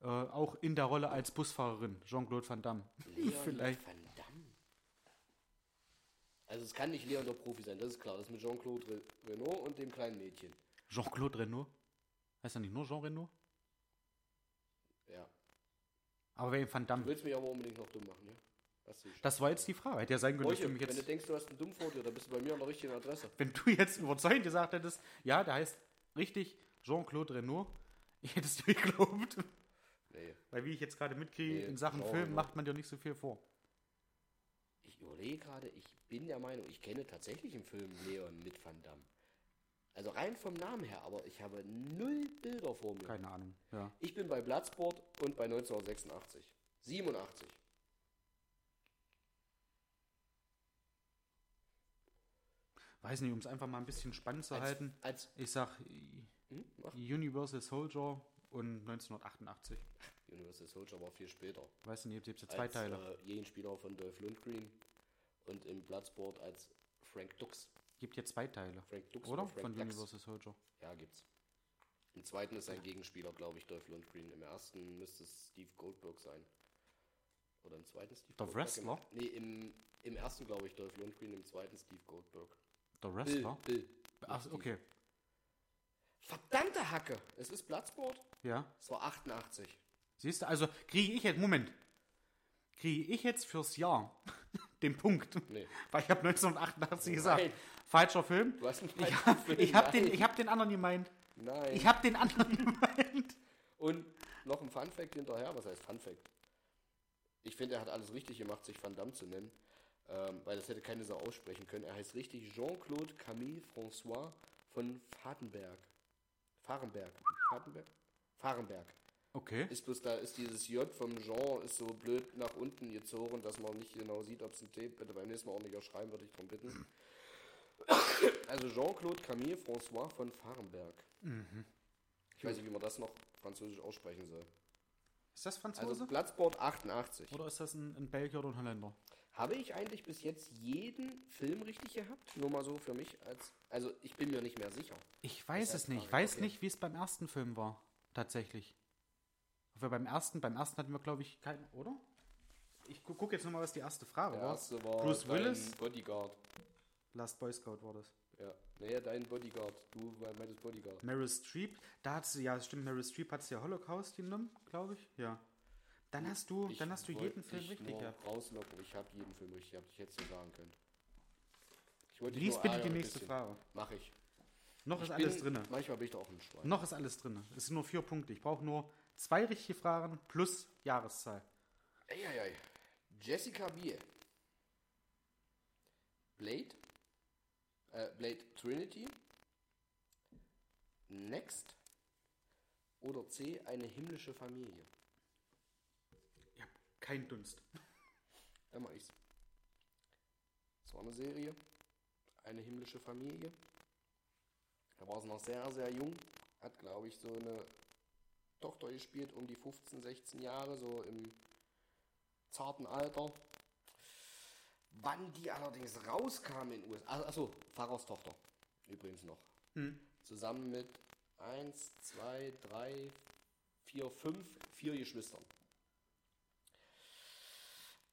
äh, auch in der Rolle als Busfahrerin, Jean-Claude Van Damme. Leon Vielleicht. Van Damme. Also es kann nicht Leon der Profi sein, das ist klar. Das ist mit Jean-Claude Re Renault und dem kleinen Mädchen. Jean-Claude Renault? Heißt er nicht nur Jean Renault? Ja. Aber wer Van Du Damme? willst mich aber unbedingt noch dumm machen, ja? Das war jetzt die Frage. Hätte ja sein können, dass du mich wenn du jetzt, denkst, du hast einen Dumm vor dir, dann bist du bei mir an der richtigen Adresse. wenn du jetzt überzeugend gesagt hättest, ja, der heißt richtig Jean-Claude Renault, ich hätte es dir geglaubt. Nee. Weil wie ich jetzt gerade mitkriege, Nee, in Sachen Jean Film Renault. macht man dir nicht so viel vor. Ich überlege gerade, ich bin der Meinung, ich kenne tatsächlich im Film Leon mit Van Damme. Also rein vom Namen her, aber ich habe null Bilder vor mir. Keine Ahnung. Ja. Ich bin bei Bloodsport und bei 1986. 87. Weiß nicht, um es einfach mal ein bisschen spannend zu Als, halten. als Ich sag hm. Universal Soldier und 1988. Universal Soldier war viel später. Weiß nicht, gibt es ja zwei als, Teile. Äh, jeden Spieler von Dolph Lundgren und im Bloodsport als Frank Dux. Gibt ja zwei Teile. Frank Dux Oder? Frank Von Dux. Universal Soldier. Ja, gibt's. Im zweiten ist sein Gegenspieler, glaube ich, Dolph Lundgren. Im ersten müsste es Steve Goldberg sein. Oder im zweiten Steve Der Goldberg? Wrestler? Im, nee, im, im ersten, glaube ich, Dolph Lundgren, im zweiten Steve Goldberg. Der Wrestler? Bill, Bill. Ach, Steve. okay. Verdammte Hacke! Es ist Bloodsport. Ja. Es war 88. Siehst du, also kriege ich jetzt, Moment, kriege ich jetzt fürs Jahr den Punkt. Nee. Weil ich habe 1988 gesagt. Nein. Falscher Film. Du hast einen Ich falschen habe Film. ich hab den, ich hab den anderen gemeint. Nein. Ich habe den anderen gemeint. Und noch ein Funfact hinterher. Was heißt Funfact? Ich finde, er hat alles richtig gemacht, sich Van Damme zu nennen. Ähm, weil das hätte keine so aussprechen können. Er heißt richtig Jean-Claude Camille François von Fadenberg. Fahrenberg. Fadenberg? Fahrenberg. Okay. Ist bloß da, ist dieses J vom Jean ist so blöd nach unten gezogen, dass man nicht genau sieht, ob es ein T. Bitte beim nächsten Mal ordentlicher schreiben, würde ich darum bitten. Also Jean-Claude Camille François von Fahrenberg. Ich weiß nicht, wie man das noch französisch aussprechen soll. Ist das Also Franzose? Platzboard 88. Oder ist das ein, ein Belgier oder ein Holländer? Habe ich eigentlich bis jetzt jeden Film richtig gehabt? Nur mal so für mich als. Also ich bin mir nicht mehr sicher. Ich weiß Das es nicht. Ich weiß okay. nicht, wie es beim ersten Film war. Tatsächlich. Aber beim ersten, beim ersten hatten wir, glaube ich, keinen, oder? Ich gu gucke jetzt nochmal, was die erste Frage Der war. erste war Bruce Willis? Bodyguard. Last Boy Scout war das. Ja. Nee, dein Bodyguard. Du meintest Bodyguard. Meryl Streep, da hat sie, ja, stimmt, Meryl Streep hat sie ja Holocaust genommen, glaube ich. Ja. Dann hast du, Ich dann hast du jeden Film richtig gehabt. rauslocken. Ich habe jeden Film richtig gehabt. Ich hätte es dir sagen können. Lies bitte die nächste. Frage. Mach ich. Noch ist Ich alles bin- drin. Manchmal bin ich da auch ein Schwein. Noch ist alles drin. Es sind nur vier Punkte. Ich brauche nur zwei richtige Fragen plus Jahreszahl. Eieiei. Jessica Biel. Blade. Äh, Blade Trinity. Next. Oder C. Eine himmlische Familie. Keinen Dunst. Dann mach ich's. Das war eine Serie. Eine himmlische Familie. Da war sie noch sehr, sehr jung. Hat, glaube ich, so eine Tochter gespielt, um die 15, 16 Jahre, so im zarten Alter. Wann die allerdings rauskam in den USA. Achso, Pfarrers Tochter. Übrigens noch. Hm. Zusammen mit 1, 2, 3, 4, 5, vier Geschwistern.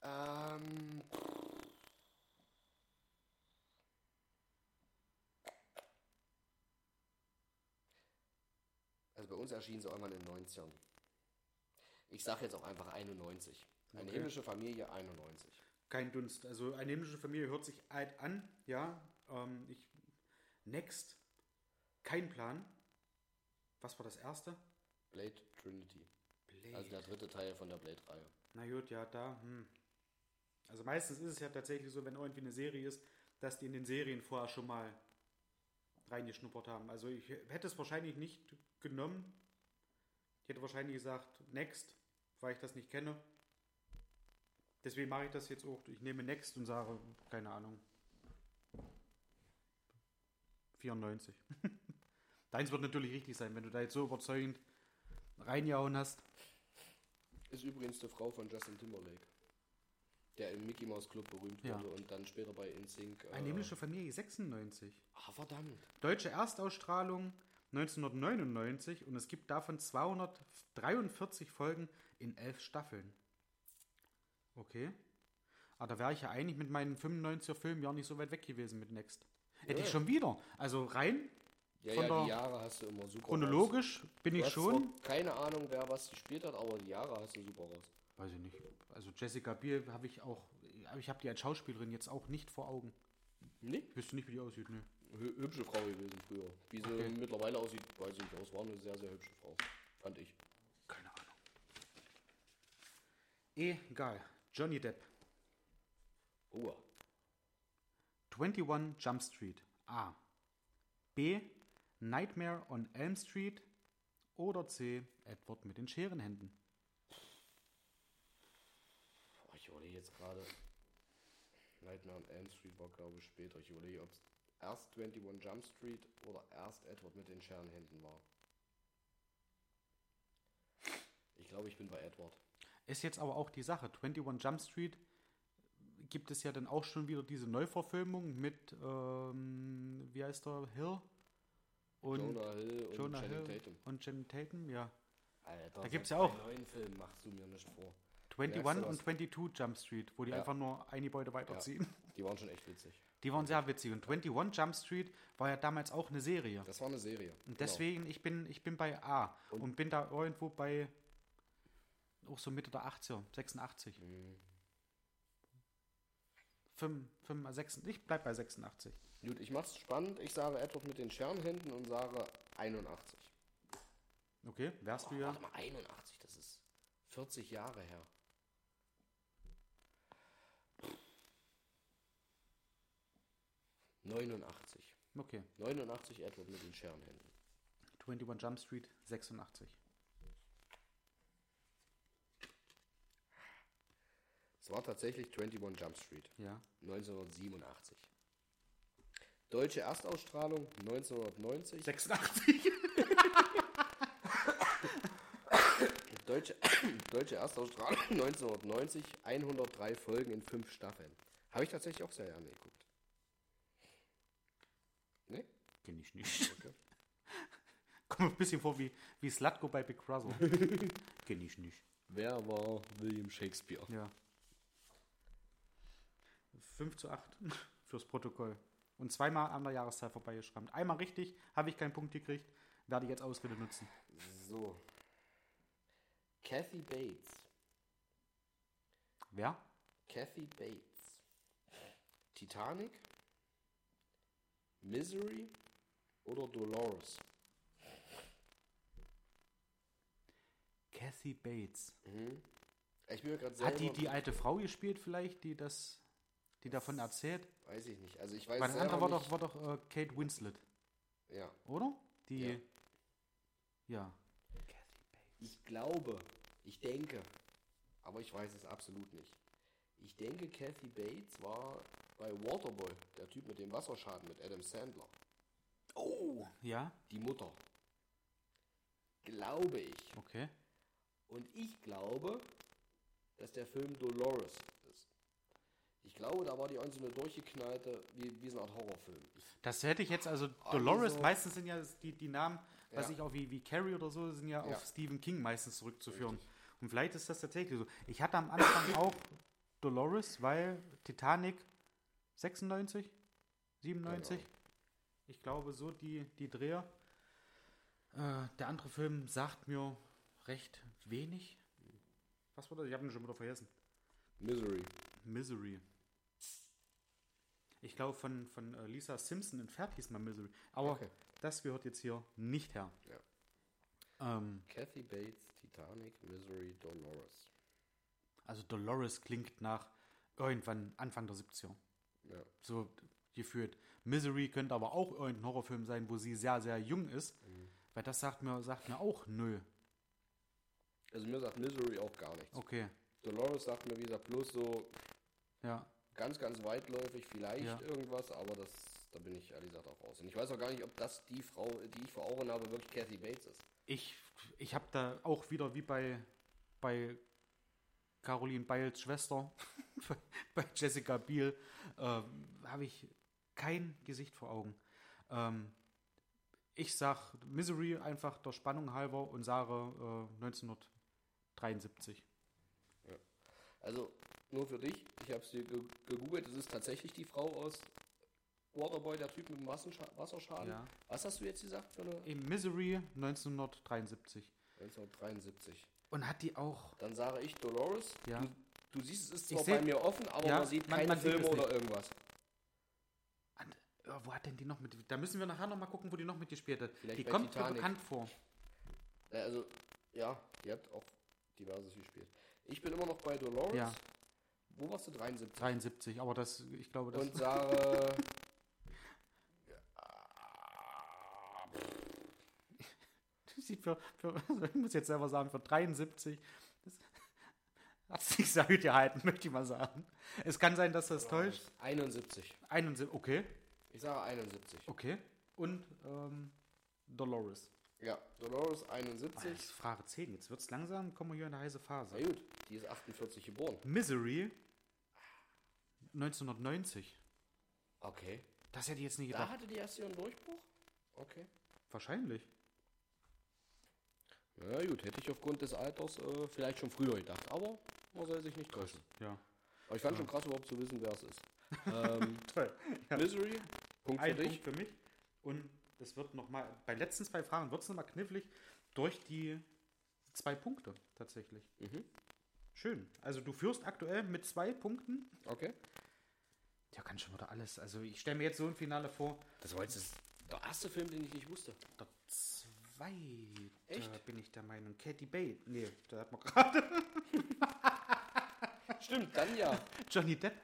Ähm. Also bei uns erschien sie irgendwann in den 90ern. Ich sage jetzt auch einfach 91. Eine Okay. himmlische Familie 91. Kein Dunst. Also eine himmlische Familie hört sich alt an, ja. Ähm, ich, next, kein Plan. Was war das erste? Blade Trinity. Blade. Also der dritte Teil von der Blade-Reihe. Na gut, ja, da. Hm. Also meistens ist es ja tatsächlich so, wenn irgendwie eine Serie ist, dass die in den Serien vorher schon mal reingeschnuppert haben. Also ich hätte es wahrscheinlich nicht genommen. Ich hätte wahrscheinlich gesagt, next, weil ich das nicht kenne. Deswegen mache ich das jetzt auch. Ich nehme next und sage, keine Ahnung. 94. Deins wird natürlich richtig sein, wenn du da jetzt so überzeugend reingehauen hast. Ist übrigens die Frau von Justin Timberlake. Der im Mickey Mouse Club berühmt Ja. wurde und dann später bei InSync. Äh, Eine himmlische Familie 96. Ah, verdammt. Deutsche Erstausstrahlung 1999 und es gibt davon 243 Folgen in elf Staffeln. Okay. Aber da wäre ich ja eigentlich mit meinen 95er Filmen ja nicht so weit weg gewesen mit Next. Hätte Ja. ich schon wieder. Also rein Ja, Von ja, der die Jahre hast du immer super chronologisch bin raus. ich Du hast schon. keine Ahnung, wer was gespielt hat, aber die Jahre hast du super raus. Weiß ich nicht. Also Jessica Biel habe ich auch. aber Ich habe die als Schauspielerin jetzt auch nicht vor Augen. Nee? Ich wüsste nicht, wie die aussieht. Ne. Hü- Hübsche Frau gewesen früher. Wie sie Okay. mittlerweile aussieht, weiß ich nicht. Aber es war eine sehr, sehr hübsche Frau. Fand ich. Keine Ahnung. Egal. Johnny Depp. Oh, 21 Jump Street. A. B. Nightmare on Elm Street. Oder C. Edward mit den Scherenhänden. Boah, ich überlege jetzt gerade. Nightmare on Elm Street war, glaube ich, später. Ich überlege, ob es erst 21 Jump Street oder erst Edward mit den Scherenhänden war. Ich glaube, ich bin bei Edward. Ist jetzt aber auch die Sache. 21 Jump Street gibt es ja dann auch schon wieder diese Neuverfilmung mit, ähm, wie heißt der, Hill? Und Jonah Hill und Jonah Channing Hill Tatum. und Channing Tatum, ja. Alter, Da gibt's so ja auch- einen neuen Film machst du mir nicht vor. 21 Merkst du und was? 22 Jump Street, wo die Ja. einfach nur ein Gebäude weiterziehen. Die waren schon echt witzig. Die waren sehr witzig. Und 21 Jump Street war ja damals auch eine Serie. Das war eine Serie. Und deswegen, ich bin, ich bin bei A und, bin da irgendwo bei auch so Mitte der 80er, 86. Mhm. 5, 5, 6, ich bleib bei 86. Gut, ich mach's spannend. Ich sage Edward mit den Scherenhänden und sage 81. Okay, wärst du Oh, ja. Warte mal, 81, das ist 40 Jahre her. Neunundachtzig. Okay, 89 Edward mit den Scherenhänden. 21 Jump Street, 86. Es war tatsächlich 21 Jump Street, Ja. 1987. Deutsche Erstausstrahlung 1990. 86? Deutsche, Deutsche Erstausstrahlung 1990, 103 Folgen in 5 Staffeln. Habe ich tatsächlich auch sehr gerne geguckt. Ne? Kenn ich nicht. Okay. Kommt mir ein bisschen vor wie, wie Slutko bei Big Brother. Kenn ich nicht. Wer war William Shakespeare? Ja. 5 zu 8 fürs Protokoll. Und zweimal an der Jahreszahl vorbeigeschrammt. Einmal richtig, habe ich keinen Punkt gekriegt, werde ich jetzt Ausrede nutzen. So. Kathy Bates. Wer? Kathy Bates. Titanic, Misery oder Dolores? Kathy Bates. Ich bin mir gerade Hat die die alte Frau gespielt vielleicht, die das, die davon erzählt? Weiß ich nicht. Also ich weiß Weil das andere war nicht. doch, war doch äh, Kate Winslet, Ja. oder? Die. Ja. Ja. Ich glaube, ich denke, aber ich weiß es absolut nicht. Ich denke, Kathy Bates war bei Waterboy, der Typ mit dem Wasserschaden mit Adam Sandler. Oh! Ja, Die Mutter. Glaube ich. okay. Und ich glaube, dass der Film Dolores ist. Ich glaube, da war die eine durchgeknallte, wie, wie so eine Art Horrorfilm. Das hätte ich jetzt, also Ah, Dolores, wieso? meistens sind ja die, die Namen, weiß Ja. ich auch, wie, wie Carrie oder so, sind ja, Ja. auf Stephen King meistens zurückzuführen. Und vielleicht ist das tatsächlich so. Ich hatte am Anfang auch Dolores, weil Titanic 96, 97, Genau. Ich glaube so die, die Dreher. Äh, der andere Film sagt mir recht wenig. Was war das? Ich habe ihn schon wieder vergessen. Misery. Misery. Ich glaube, von, von äh, Lisa Simpson entfernt hieß mal Misery. Aber Okay. das gehört jetzt hier nicht her. Ähm, Kathy Bates, Titanic, Misery, Dolores. also Dolores klingt nach irgendwann Anfang der 70er. Ja. So gefühlt. Misery könnte aber auch irgendein Horrorfilm sein, wo sie sehr, sehr jung ist. Weil das sagt mir, sagt mir auch nö. Also mir sagt Misery auch gar nichts. Okay. Dolores sagt mir, wie gesagt, bloß so Ja. ganz, ganz weitläufig vielleicht Ja. irgendwas, aber das, da bin ich ehrlich gesagt auch raus. Und ich weiß auch gar nicht, ob das die Frau, die ich vor Augen habe, wirklich Kathy Bates ist. Ich, ich habe da auch wieder wie bei, bei Caroline Beils Schwester, bei Jessica Biel, ähm, habe ich kein Gesicht vor Augen. Ähm, ich sag Misery einfach der Spannung halber und sage äh, 1973. Also nur für dich, ich habe es dir ge gegoogelt, es ist tatsächlich die Frau aus Waterboy, der Typ mit dem Wasserschaden. Ja. Was hast du jetzt gesagt für eine Im Misery 1973. 1973? Und hat die auch. Dann sage ich Dolores. Ja. Du, du siehst, es ist zwar seh- bei mir offen, aber Ja, man sieht man- keine man es oder irgendwas. Äh, wo hat denn die noch mit. Da müssen wir nachher noch mal gucken, wo die noch mitgespielt hat. Vielleicht die kommt mir bekannt vor. Ja, also, ja, die hat auch diverses gespielt. Ich bin immer noch bei Dolores. Ja. Wo warst du? 73. 73, aber das, ich glaube, das. Und sieht für, für, also ich muss jetzt selber sagen, für 73, das hat sich sehr gut gehalten, möchte ich mal sagen. Es kann sein, dass das täuscht. 71. 71, okay, Ich sage 71. okay. Und ähm, Dolores. Ja, Dolores Ah, 71. das ist Frage 10, jetzt wird es langsam, kommen wir hier in eine heiße Phase. Na gut, die ist 48 geboren. Misery 1990. Okay. Das hätte ich jetzt nicht Da gedacht. hatte die erst ihren Durchbruch? Okay. Wahrscheinlich. Na gut, hätte ich aufgrund des Alters äh, vielleicht schon früher gedacht. Aber man soll sich nicht täuschen. Ja. Aber ich fand schon krass, überhaupt zu wissen, wer es ist. ähm, Toll. Ja. Misery, Punkt für Ein dich. Punkt für mich. Und es wird nochmal, bei letzten zwei Fragen wird es nochmal knifflig durch die zwei Punkte tatsächlich. Mhm. Schön. Also du führst aktuell mit zwei Punkten. Okay. Ja, kann schon wieder alles. Also ich stelle mir jetzt so ein Finale vor. Das war jetzt das, der erste Film, den ich nicht wusste. Der zweite Echt? bin ich der Meinung. Katie Bates. Nee, da hat man gerade. Stimmt, dann ja. Johnny Depp.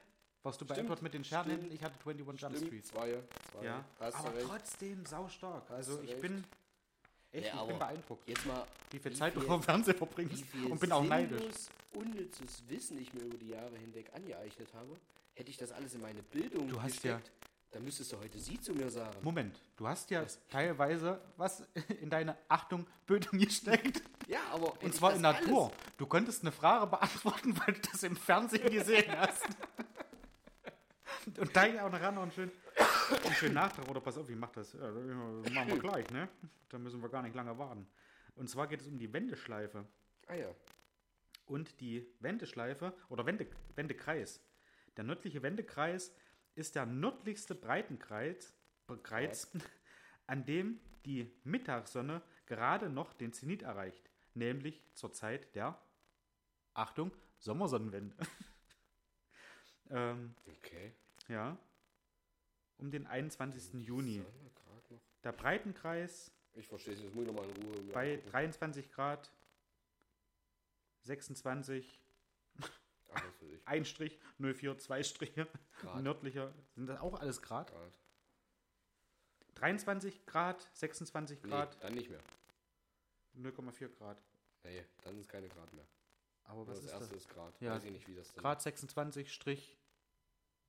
Warst du bei Stimmt, Edward mit den Schernen? stimmt, Ich hatte 21 Jump Street. zwei. zwei. Ja, aber recht. trotzdem saustark. Also ich recht. bin echt, Ja, ich bin beeindruckt. Jetzt mal, Wie viel Zeit du dem Fernsehen verbringst und bin auch neidisch. unnützes Wissen ich mir über die Jahre hinweg angeeignet habe, hätte ich das alles in meine Bildung Du hast ja- gesteckt, dann müsstest du heute sie zu mir sagen. Moment, du hast ja teilweise was in deine Achtung Bildung gesteckt. Ja, aber Und zwar in alles- Natur. Du konntest eine Frage beantworten, weil du das im Fernsehen gesehen hast. Und da ja auch noch einen schönen, einen schönen Nachtrag. Oder pass auf, ich mach das. Ja, das machen wir gleich, ne? Da müssen wir gar nicht lange warten. Und zwar geht es um die Wendeschleife. Ah ja. Und die Wendeschleife oder Wende, Wendekreis. Der nördliche Wendekreis ist der nördlichste Breitenkreis, Kreis, an dem die Mittagssonne gerade noch den Zenit erreicht, nämlich zur Zeit der, Achtung, Sommersonnenwende. ähm, Okay. Ja, um den 21. Juni. Sonne grad noch. Der Breitenkreis Ich verstehe es, das muss ich nochmal in Ruhe. bei angucken. 23 Grad, 26 Alles für dich. Ein Strich, 04, zwei Striche. Grad. Nördlicher. Sind das auch alles Grad? Grad. 23 Grad, 26 Nee, Grad, dann nicht mehr. 0,4 Grad. Nee, dann ist keine Grad mehr. Aber das was ist erste das? ist Grad. Ja. Weiß ich nicht, wie das denn Grad 26 Strich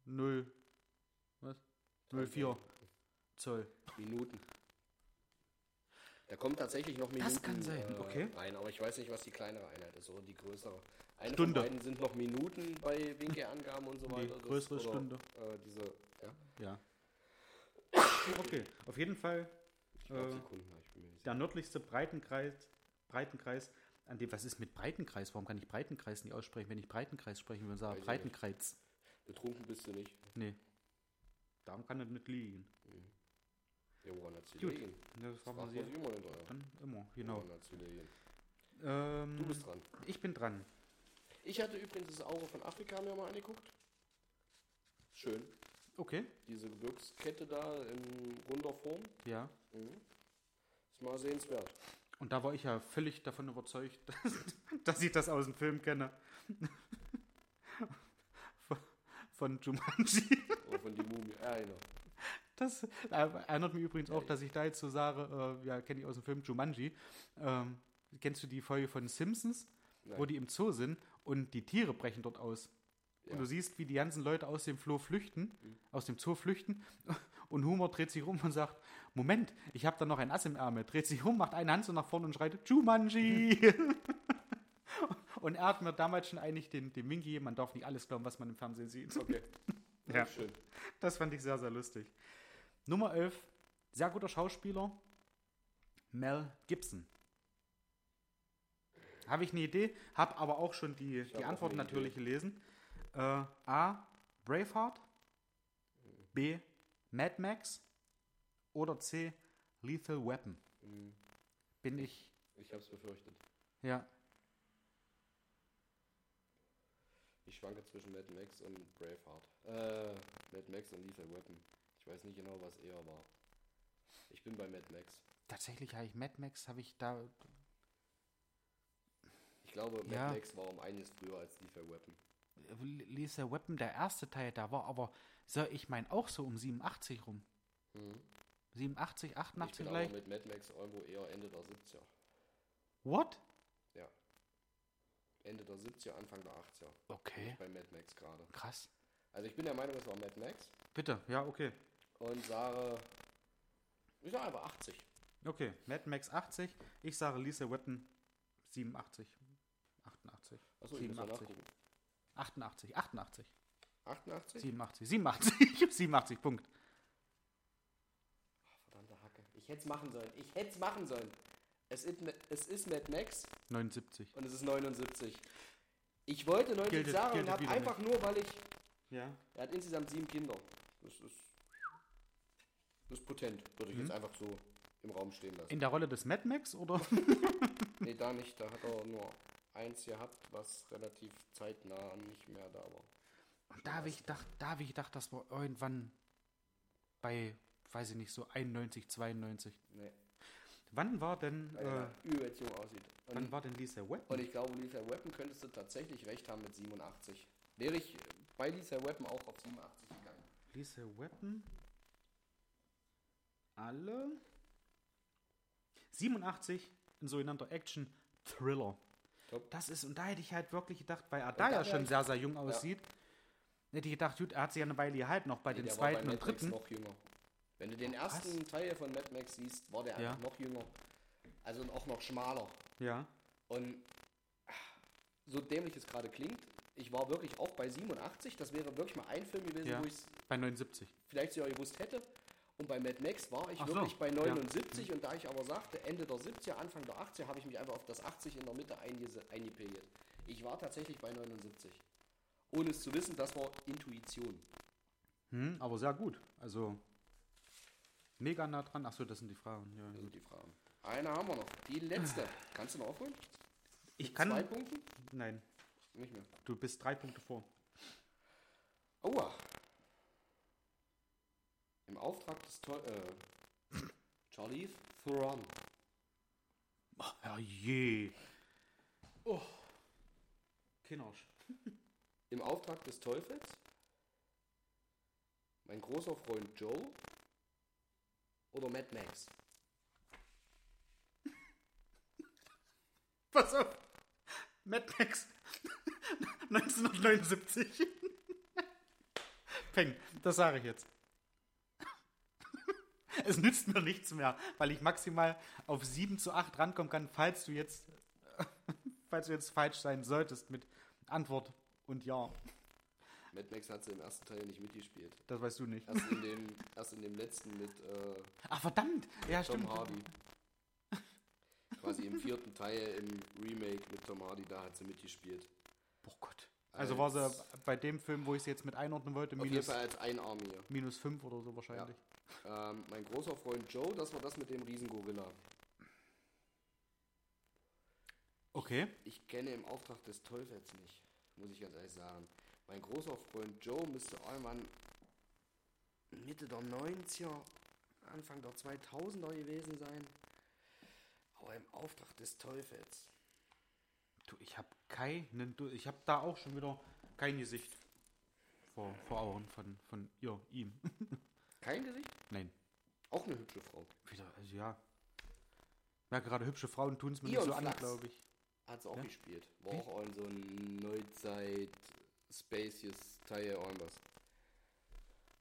0. Was? 04 Zoll. Minuten. Da kommen tatsächlich noch Minuten Das kann sein, äh, okay. rein, aber ich weiß nicht, was die kleinere Einheit ist oder die größere. Eine Stunde. von beiden sind noch Minuten bei Winkelangaben und so Die weiter. Das- größere oder, Stunde. Äh, diese, ja, Ja. Okay, auf jeden Fall ich glaube Äh, Sekunden, der nördlichste Breitenkreis, Breitenkreis, an dem, was ist mit Breitenkreis? Warum kann ich Breitenkreis nicht aussprechen, wenn ich Breitenkreis sprechen will? Sage Weiß ich Breitenkreis. Betrunken bist du nicht. Nee. Darum kann das nicht liegen. Ja, woran hat sie Gut. liegen? Ja, das Das sich sich immer hinterher. dann immer, genau. Woran hat sie liegen? Ähm, Du bist dran. Ich bin dran. Ich hatte übrigens das Auge von Afrika mir mal angeguckt. Schön. Okay. Diese Gebirgskette da in runder Form. Ja. Ist mal sehenswert. Und da war ich ja völlig davon überzeugt, dass ich das aus dem Film kenne. Von Jumanji. Oder von die Mumie. Äh, genau. Das äh, erinnert mich übrigens auch, dass ich da jetzt so sage, äh, ja, kenne ich aus dem Film Jumanji. Ähm, kennst du die Folge von Simpsons, wo Nein. die im Zoo sind und die Tiere brechen dort aus? Ja. Und du siehst, wie die ganzen Leute aus dem Floh flüchten, aus dem Zoo flüchten. Und Humor dreht sich rum und sagt, Moment, ich habe da noch ein Ass im Ärmel. Dreht sich rum, macht eine Hand so nach vorne und schreit, Jumanji! und er hat mir damals schon eigentlich den, den Wink gegeben, man darf nicht alles glauben, was man im Fernsehen sieht. Okay. Ja. Schön. Das fand ich sehr, sehr lustig. Nummer 11, sehr guter Schauspieler, Mel Gibson. Habe ich eine Idee, habe aber auch schon die, hab die Antworten natürlich gelesen. Äh, A. Braveheart. B. Mad Max. Oder C. Lethal Weapon. Hm, Bin ich, Ich hab's befürchtet. ja, Ich schwanke zwischen Mad Max und Braveheart. Äh, Mad Max und Lethal Weapon. Ich weiß nicht genau, was eher war. Ich bin bei Mad Max. tatsächlich habe ich Mad Max, habe ich da, Ich glaube, Mad Ja. Max war um einiges früher als Lethal Weapon. Lethal Weapon, der erste Teil, da war aber, so, ich meine auch so um 87 rum. Mhm. 87, Ich 88 bin vielleicht. aber mit Mad Max irgendwo eher Ende der 70er. What? Ende der 70er, Anfang der 80er. Bin Okay, bei Mad Max gerade. krass. Also ich bin der Meinung, es war Mad Max. Bitte, ja, okay. Und sage, ich sage einfach 80. Okay, Mad Max 80, ich sage Lisa Weapon 87. 88. Achso, ich muss mal 87. nachgucken. 88, 88, 88? 87, 87, 87, Punkt. Verdammte Hacke. Ich hätte es machen sollen. Ich hätte es machen sollen. Es ist, es ist Mad Max 79. und es ist 79. Ich wollte 90 Gilt- sagen gilt und habe einfach nur, weil ich. Ja. Er hat insgesamt sieben Kinder. Das ist. Das ist potent. Würde ich Mhm. jetzt einfach so im Raum stehen lassen. In der Rolle des Mad Max oder? nee, da nicht. Da hat er nur eins gehabt, was relativ zeitnah nicht mehr da war. Und da habe ich gedacht, da habe ich gedacht, das war irgendwann bei, weiß ich nicht, so 91, 92. Nee, Wann war denn, äh, übelst jung aussieht. wann Und, war denn Lisa Weapon? und ich glaube, Lethal Weapon könntest du tatsächlich recht haben mit 87. Wäre ich bei Lethal Weapon auch auf 87 gegangen. Lisa Weapon. Alle. 87, ein sogenannter Action-Thriller. Das ist, und da hätte ich halt wirklich gedacht, weil er da ja schon sehr, sehr jung aussieht, hätte ich gedacht, gut, er hat sich ja eine Weile gehalten, noch bei Nee, den zweiten bei und dritten. noch jünger. Wenn du den ersten Teil von Mad Max siehst, war der Ja. einfach noch jünger. Also auch noch schmaler. Ja. Und ah, so dämlich es gerade klingt, ich war wirklich auch bei 87. Das wäre wirklich mal ein Film gewesen, Ja. wo ich es Bei 79. vielleicht sogar gewusst hätte. Und bei Mad Max war ich Ach so, wirklich bei ja. 79 und da ich aber sagte, Ende der 70er, Anfang der 80er, habe ich mich einfach auf das 80 in der Mitte eingepegelt. Ich war tatsächlich bei 79. Ohne es zu wissen, das war Intuition. Hm, aber sehr gut. Also mega nah dran. Achso, das sind die Fragen. Ja, Das sind die Fragen. Eine haben wir noch. Die letzte. Kannst du noch aufholen? Ich kann. Zwei Punkte? Nein, Nicht mehr. du bist drei Punkte vor. Aua. Im Auftrag des Teu äh, Charlie Theron. Oh, herrje. Oh. Kindersch. Im Auftrag des Teufels. Mein großer Freund Joe. Oder Mad Max. Pass auf. Mad Max 1979. Peng, das sage ich jetzt. Es nützt mir nichts mehr, weil ich maximal auf 7 zu 8 rankommen kann, falls du jetzt, falls du jetzt falsch sein solltest mit Antwort und Ja. Mad Max hat sie im ersten Teil nicht mitgespielt. Das weißt du nicht. Erst in dem, erst in dem letzten mit äh, Ach verdammt, ja Tom stimmt. Hardy. Quasi im vierten Teil im Remake mit Tom Hardy, da hat sie mitgespielt. Oh Gott. Also war Als- sie bei dem Film, wo ich sie jetzt mit einordnen wollte, Auf jeden minus, Fall als Einarmiger. minus 5 oder so wahrscheinlich. Ähm, mein großer Freund Joe, das war das mit dem Riesengorilla. Okay. Ich kenne im Auftrag des Teufels nicht. muss ich ganz ehrlich sagen. Mein großer Freund Joe müsste irgendwann Mitte der 90er, Anfang der 2000er gewesen sein. Aber im Auftrag des Teufels. Du, ich habe keinen, du, ich habe da auch schon wieder kein Gesicht vor, vor Augen von, von ihr, ihm. Kein Gesicht? Nein. Auch eine hübsche Frau. Wieder, also ja. Ja, gerade hübsche Frauen tun es mir Ion nicht so an, Flachs. glaube ich. Hat sie auch Ja? gespielt. War Wie? auch in so ein Neuzeit Spacious Teil irgendwas.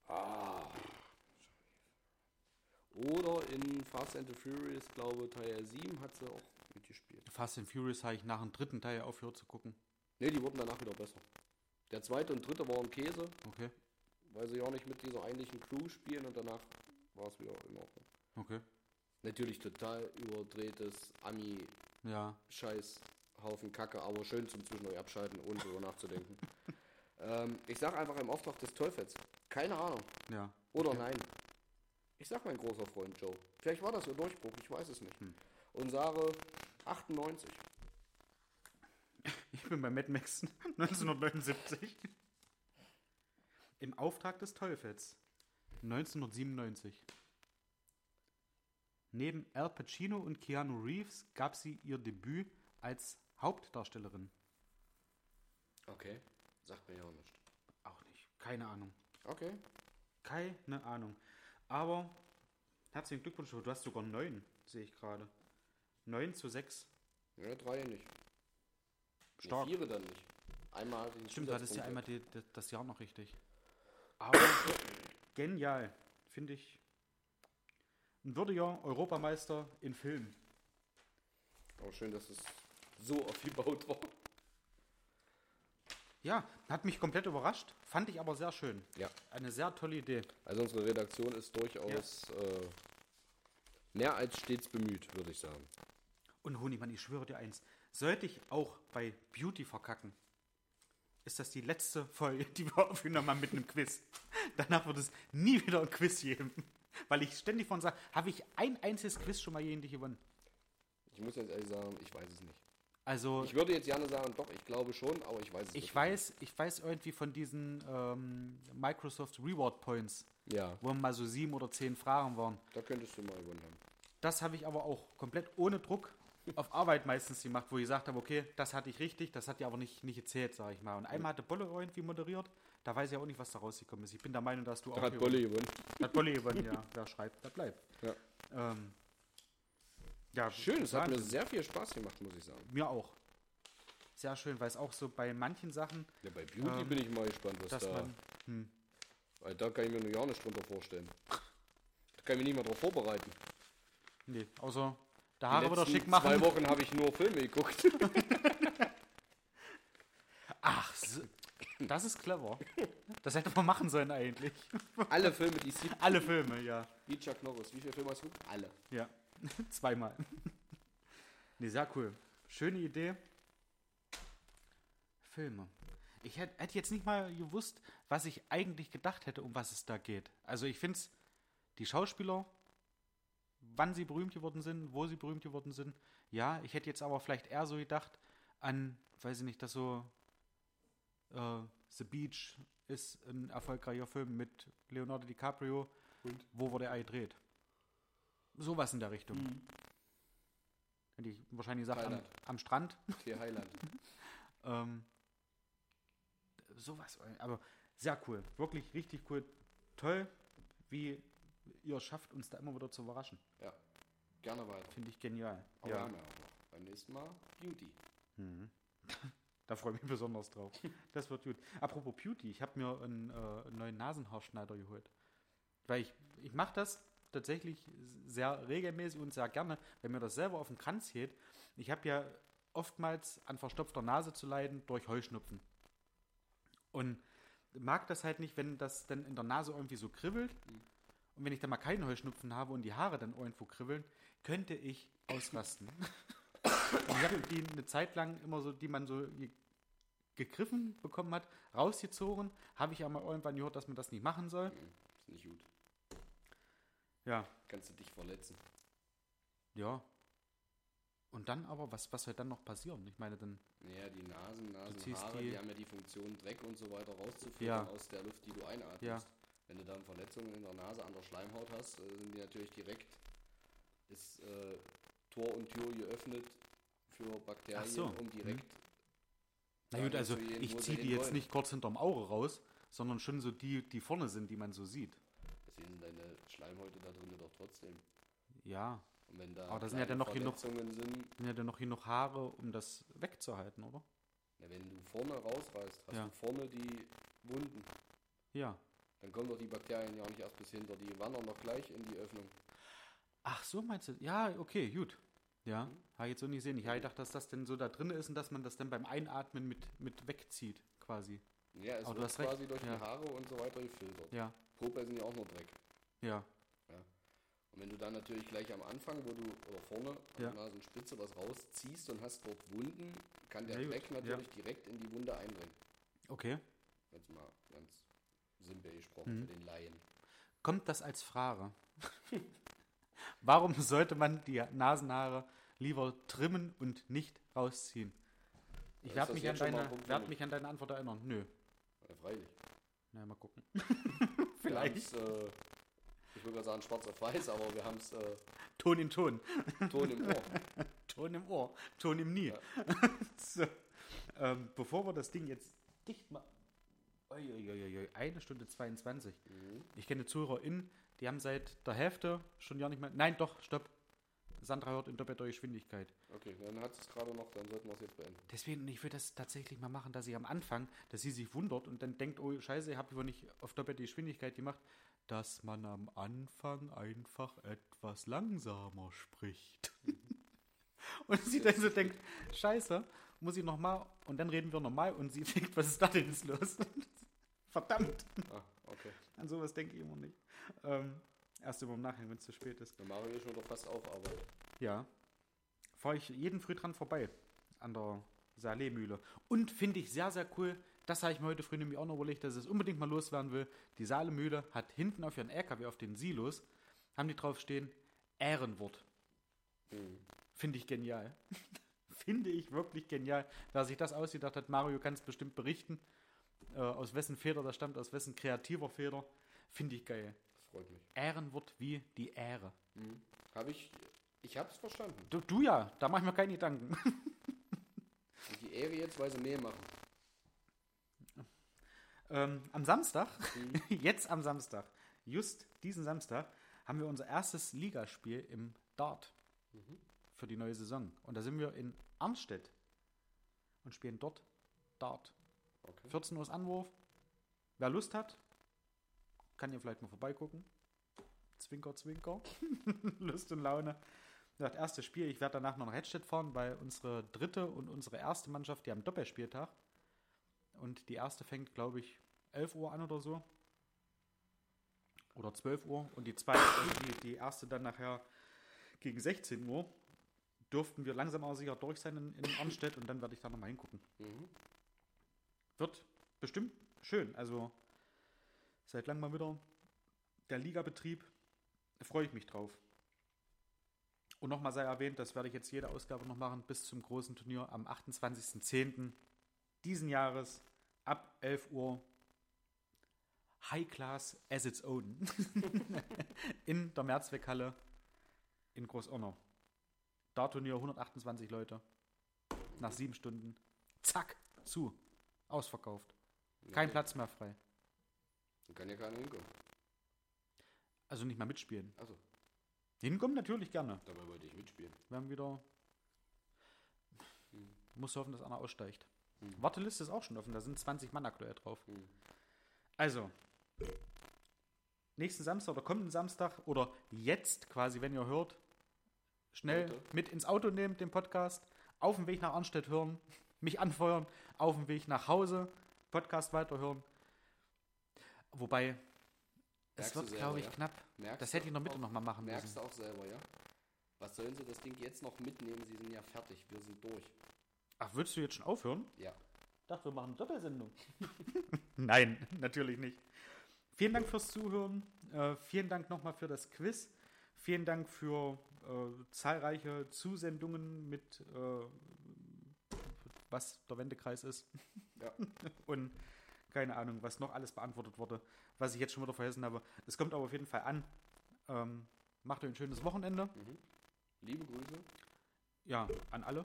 Ah. Oder in Fast and the Furious, glaube Teil 7 hat sie auch mitgespielt. Fast and Furious habe ich nach dem dritten Teil aufgehört zu gucken. Ne, die wurden danach wieder besser. Der zweite und dritte waren Käse, Okay, weil sie ja auch nicht mit dieser eigentlichen Crew spielen und danach war es wieder in Ordnung. okay. Natürlich total überdrehtes Ami-Scheiß, Ja, Haufen Kacke, aber schön zum Zwischendurch abschalten, ohne darüber nachzudenken. ähm, ich sag einfach im Auftrag des Teufels. Keine Ahnung. ja. Oder Okay. nein. Ich sag mein großer Freund Joe. Vielleicht war das ihr Durchbruch, ich weiß es nicht. Hm. Und sage 98. Ich bin bei Mad Max 1979. Im Auftrag des Teufels 1997. Neben Al Pacino und Keanu Reeves gab sie ihr Debüt als Hauptdarstellerin. Okay. Sagt mir ja auch nicht. Auch nicht. Keine Ahnung. Okay. Keine Ahnung. Aber herzlichen Glückwunsch, du hast sogar 9, sehe ich gerade. 9 zu 6. Ja, drei nicht. Stark. Nee, dann nicht. Einmal einen Stimmt, du hattest ja einmal die, die, das Jahr noch richtig. Aber genial, finde ich. Ein würdiger Europameister in Film. Aber schön, dass es so aufgebaut war. Ja, hat mich komplett überrascht, fand ich aber sehr schön. Ja. Eine sehr tolle Idee. Also unsere Redaktion ist durchaus äh, mehr als stets bemüht, würde ich sagen. Und Honigmann, ich schwöre dir eins, sollte ich auch bei Beauty verkacken, ist das die letzte Folge, die wir aufgenommen haben mit einem Quiz. Danach wird es nie wieder ein Quiz geben. Weil ich ständig von sage, habe ich ein einziges Quiz schon mal gegen gewonnen? Ich muss jetzt ehrlich sagen, ich weiß es nicht. Also Ich würde jetzt gerne sagen, doch, ich glaube schon, aber ich weiß es ich weiß, ich weiß irgendwie von diesen ähm, Microsoft Reward Points, nicht. Ja, wo mal so sieben oder zehn Fragen waren. da könntest du mal gewonnen haben. Das habe ich aber auch komplett ohne Druck auf Arbeit meistens gemacht, wo ich gesagt habe, okay, das hatte ich richtig, das hat ja aber nicht, nicht gezählt, sage ich mal. Und einmal hatte Bolle irgendwie moderiert, da weiß ich auch nicht, was da rausgekommen ist. Ich bin der Meinung, dass du Da auch hat gewonnen- Bolle gewonnen. Hat Bolle gewonnen, ja. Wer schreibt, der bleibt. Ja. Ähm, ja, Schön, es hat mir sehr viel Spaß gemacht, muss ich sagen. mir auch. Sehr schön, weil es auch so bei manchen Sachen, Ja, bei Beauty Ähm, bin ich mal gespannt, was da. man, hm, Weil da kann ich mir nur gar nicht drunter vorstellen. Da kann ich mich nicht mal drauf vorbereiten. nee, außer Die Haare wieder schick machen. Zwei Wochen habe ich nur Filme geguckt. Ach, so, das ist clever. Das hätte man machen sollen eigentlich. Alle Filme, die es gibt. Alle Filme, ja. Wie Chuck Norris. Wie viele Filme hast du? Alle. Ja, zweimal. nee, sehr cool. Schöne Idee. Filme. Ich hätte hätte jetzt nicht mal gewusst, was ich eigentlich gedacht hätte, um was es da geht. Also ich finde es, die Schauspieler, wann sie berühmt geworden sind, wo sie berühmt geworden sind. Ja, ich hätte jetzt aber vielleicht eher so gedacht an, weiß ich nicht, dass so äh, The Beach ist ein erfolgreicher Film mit Leonardo DiCaprio. Und? Wo wurde er gedreht? Sowas in der Richtung. Hätte ich wahrscheinlich gesagt, am, am Strand. Hier Highland. Ähm, sowas. Aber sehr cool. Wirklich richtig cool. Toll, wie ihr schafft, uns da immer wieder zu überraschen. Ja. Gerne weiter. Finde ich genial. Aber wir Ja. haben ja auch noch. Beim nächsten Mal Beauty. Mhm. Da freue ich mich besonders drauf. Das wird gut. Apropos Beauty, ich habe mir einen, äh, einen neuen Nasenhaarschneider geholt. Weil ich, ich mache das tatsächlich sehr regelmäßig und sehr gerne, wenn mir das selber auf den Kranz geht. Ich habe ja oftmals an verstopfter Nase zu leiden durch Heuschnupfen. Und mag das halt nicht, wenn das dann in der Nase irgendwie so kribbelt. Und wenn ich dann mal keinen Heuschnupfen habe und die Haare dann irgendwo kribbeln, könnte ich ausrasten. Ich habe die eine Zeit lang immer so, die man so ge- gegriffen bekommen hat, rausgezogen. Habe ich aber irgendwann gehört, dass man das nicht machen soll. Ist nicht gut. Ja, Kannst du dich verletzen. ja. Und dann aber, was, was soll dann noch passieren? Ich meine, dann, Naja, die Nasen, Nasenhaare, die- die, haben ja die Funktion, Dreck und so weiter rauszufiltern Ja. aus der Luft, die du einatmest. Ja. Wenn du dann Verletzungen in der Nase an der Schleimhaut hast, äh, sind die natürlich direkt, ist äh, Tor und Tür geöffnet für Bakterien, Ach so, um direkt. na gut, also gehen, ich ziehe die jetzt hinwollen. nicht kurz hinterm Auge raus, sondern schon so die, die vorne sind, die man so sieht. Deswegen sind deine Schleimhäute da drin doch trotzdem. Ja, Und wenn da Aber da sind ja dann noch genug- sind, sind ja dann noch genug Haare, um das wegzuhalten, oder? na, wenn du vorne rausreißt, hast Ja. du vorne die Wunden. Ja. Dann kommen doch die Bakterien ja auch nicht erst bis hinter, die wandern doch gleich in die Öffnung. Ach so, meinst du? Ja, okay, gut. Ja, Mhm. habe ich jetzt so nicht sehen. Ich habe gedacht, dass das denn so da drin ist und dass man das dann beim Einatmen mit, mit wegzieht, quasi. Ja, es Aber wird hast recht, quasi durch ja. die Haare und so weiter gefiltert. Ja, Popel sind ja auch nur Dreck. Ja, Und wenn du dann natürlich gleich am Anfang, wo du oder vorne an Ja. der Nasenspitze was rausziehst und hast dort Wunden, kann der Ja, Dreck natürlich direkt in die Wunde eindringen. okay. Jetzt mal ganz simpel gesprochen Mhm. für den Laien. Kommt das als Frage? Warum sollte man die Nasenhaare lieber trimmen und nicht rausziehen? Ich werde mich, werd mich? an deine Antwort erinnern. Nö. Ja, freilich. Na, mal gucken. Vielleicht. haben's, äh, gerade sagen schwarz auf weiß, aber wir haben es äh, Ton in Ton. Ton im Ohr. Ton im Ohr. Ton im Nie. Ja. so. ähm, bevor wir das Ding jetzt dicht machen. Eine Stunde 22. Mhm. Ich kenne ZuhörerInnen, die haben seit der Hälfte schon ja nicht mehr. Nein, doch, stopp. Sandra hört in doppelter Geschwindigkeit. Okay, dann hat es gerade noch, dann sollten wir es jetzt beenden. Deswegen, ich würde das tatsächlich mal machen, dass ich am Anfang, dass sie sich wundert und dann denkt, oh Scheiße, ich habe wohl nicht auf doppelte Geschwindigkeit gemacht, dass man am Anfang einfach etwas langsamer spricht. und sie dann so denkt, Scheiße, muss ich nochmal und dann reden wir normal und sie denkt, was ist da denn jetzt los? Verdammt, Ah, okay. an sowas denke ich immer nicht. Ähm, erst immer im Nachhinein, wenn es zu spät ist. Dann machen wir schon wieder fast auf Arbeit. Ja. Fahre ich jeden früh dran vorbei. An der Saale-Mühle. Und finde ich sehr, sehr cool. Das habe ich mir heute früh nämlich auch noch überlegt, dass ich es unbedingt mal loswerden will. Die Saale-Mühle hat hinten auf ihren LKW, auf den Silos, haben die drauf stehen, Ehrenwort. Mhm. Finde ich genial. Finde ich wirklich genial. Wer sich das ausgedacht hat, Mario kann es bestimmt berichten. Äh, aus wessen Feder das stammt, aus wessen kreativer Feder. Finde ich geil. Das freut mich. Ehrenwort wie die Ehre. Mhm. Habe ich, ich habe es verstanden. Du, du ja, da mach ich mir keine Gedanken. Die Ehre jetzt, weil sie Mehl machen. Ähm, am Samstag, Mhm. jetzt am Samstag, just diesen Samstag, haben wir unser erstes Ligaspiel im Dart Mhm. für die neue Saison. Und da sind wir in Arnstedt und spielen dort Dart. Okay. 14 Uhr ist Anwurf. Wer Lust hat, kann hier vielleicht mal vorbeigucken. Zwinker, zwinker. Lust und Laune. Das erste Spiel, ich werde danach noch nach Hedstedt fahren, weil unsere dritte und unsere erste Mannschaft, die haben Doppelspieltag. Und die erste fängt, glaube ich, 11 Uhr an oder so. Oder 12 Uhr. Und die zweite, also die, die erste dann nachher gegen 16 Uhr. Dürften wir langsam aber sicher durch sein in, in Arnstedt und dann werde ich da nochmal hingucken. Mhm. Wird bestimmt schön. Also seit langem mal wieder der Ligabetrieb. Da freue ich mich drauf. Und nochmal sei erwähnt, das werde ich jetzt jede Ausgabe noch machen, bis zum großen Turnier am 28.10. diesen Jahres ab 11 Uhr. High Class as its own. in der Mehrzweckhalle in Großonner. Da Turnier 128 Leute. Nach sieben Stunden. Zack, zu. Ausverkauft. Kein Okay. Platz mehr frei. Dann kann ja keiner hinkommen. Also nicht mal mitspielen. Achso, Hinkommen natürlich gerne. dabei wollte ich mitspielen. Wir haben wieder. Hm. Muss hoffen, dass einer aussteigt. Hm. Warteliste ist auch schon offen. Da sind 20 Mann aktuell drauf. Hm. Also. Nächsten Samstag oder kommenden Samstag oder jetzt quasi, wenn ihr hört, schnell Heute. mit ins Auto nehmen, den Podcast, auf dem Weg nach Arnstedt hören, mich anfeuern, auf dem Weg nach Hause, Podcast weiterhören. Wobei, es Merkst du wird, glaube ich, ja? knapp. Merkst Das hätte ich in der Mitte auch- nochmal machen Merkst müssen. du auch selber, ja? Was sollen sie das Ding jetzt noch mitnehmen? Sie sind ja fertig. Wir sind durch. Ach, würdest du jetzt schon aufhören? Ja. Ich dachte, wir machen eine Doppelsendung. Nein, natürlich nicht. Vielen Dank fürs Zuhören. Äh, vielen Dank nochmal für das Quiz. Vielen Dank für äh, zahlreiche Zusendungen mit, äh, was der Wendekreis ist. Ja. Und keine Ahnung, was noch alles beantwortet wurde, was ich jetzt schon wieder vergessen habe. Es kommt aber auf jeden Fall an. Ähm, macht euch ein schönes Wochenende. Liebe Grüße. Ja, an alle.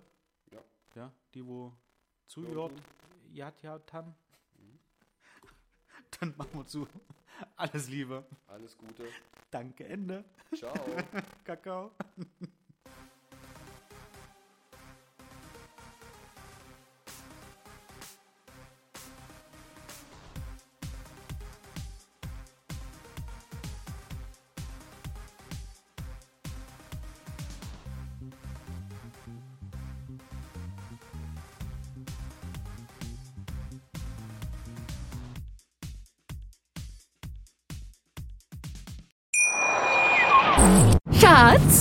Ja. Die, wo Hören ja, ja, haben. Dann machen wir zu. Alles Liebe. Alles Gute. Danke, Ende. Ciao. Kakao.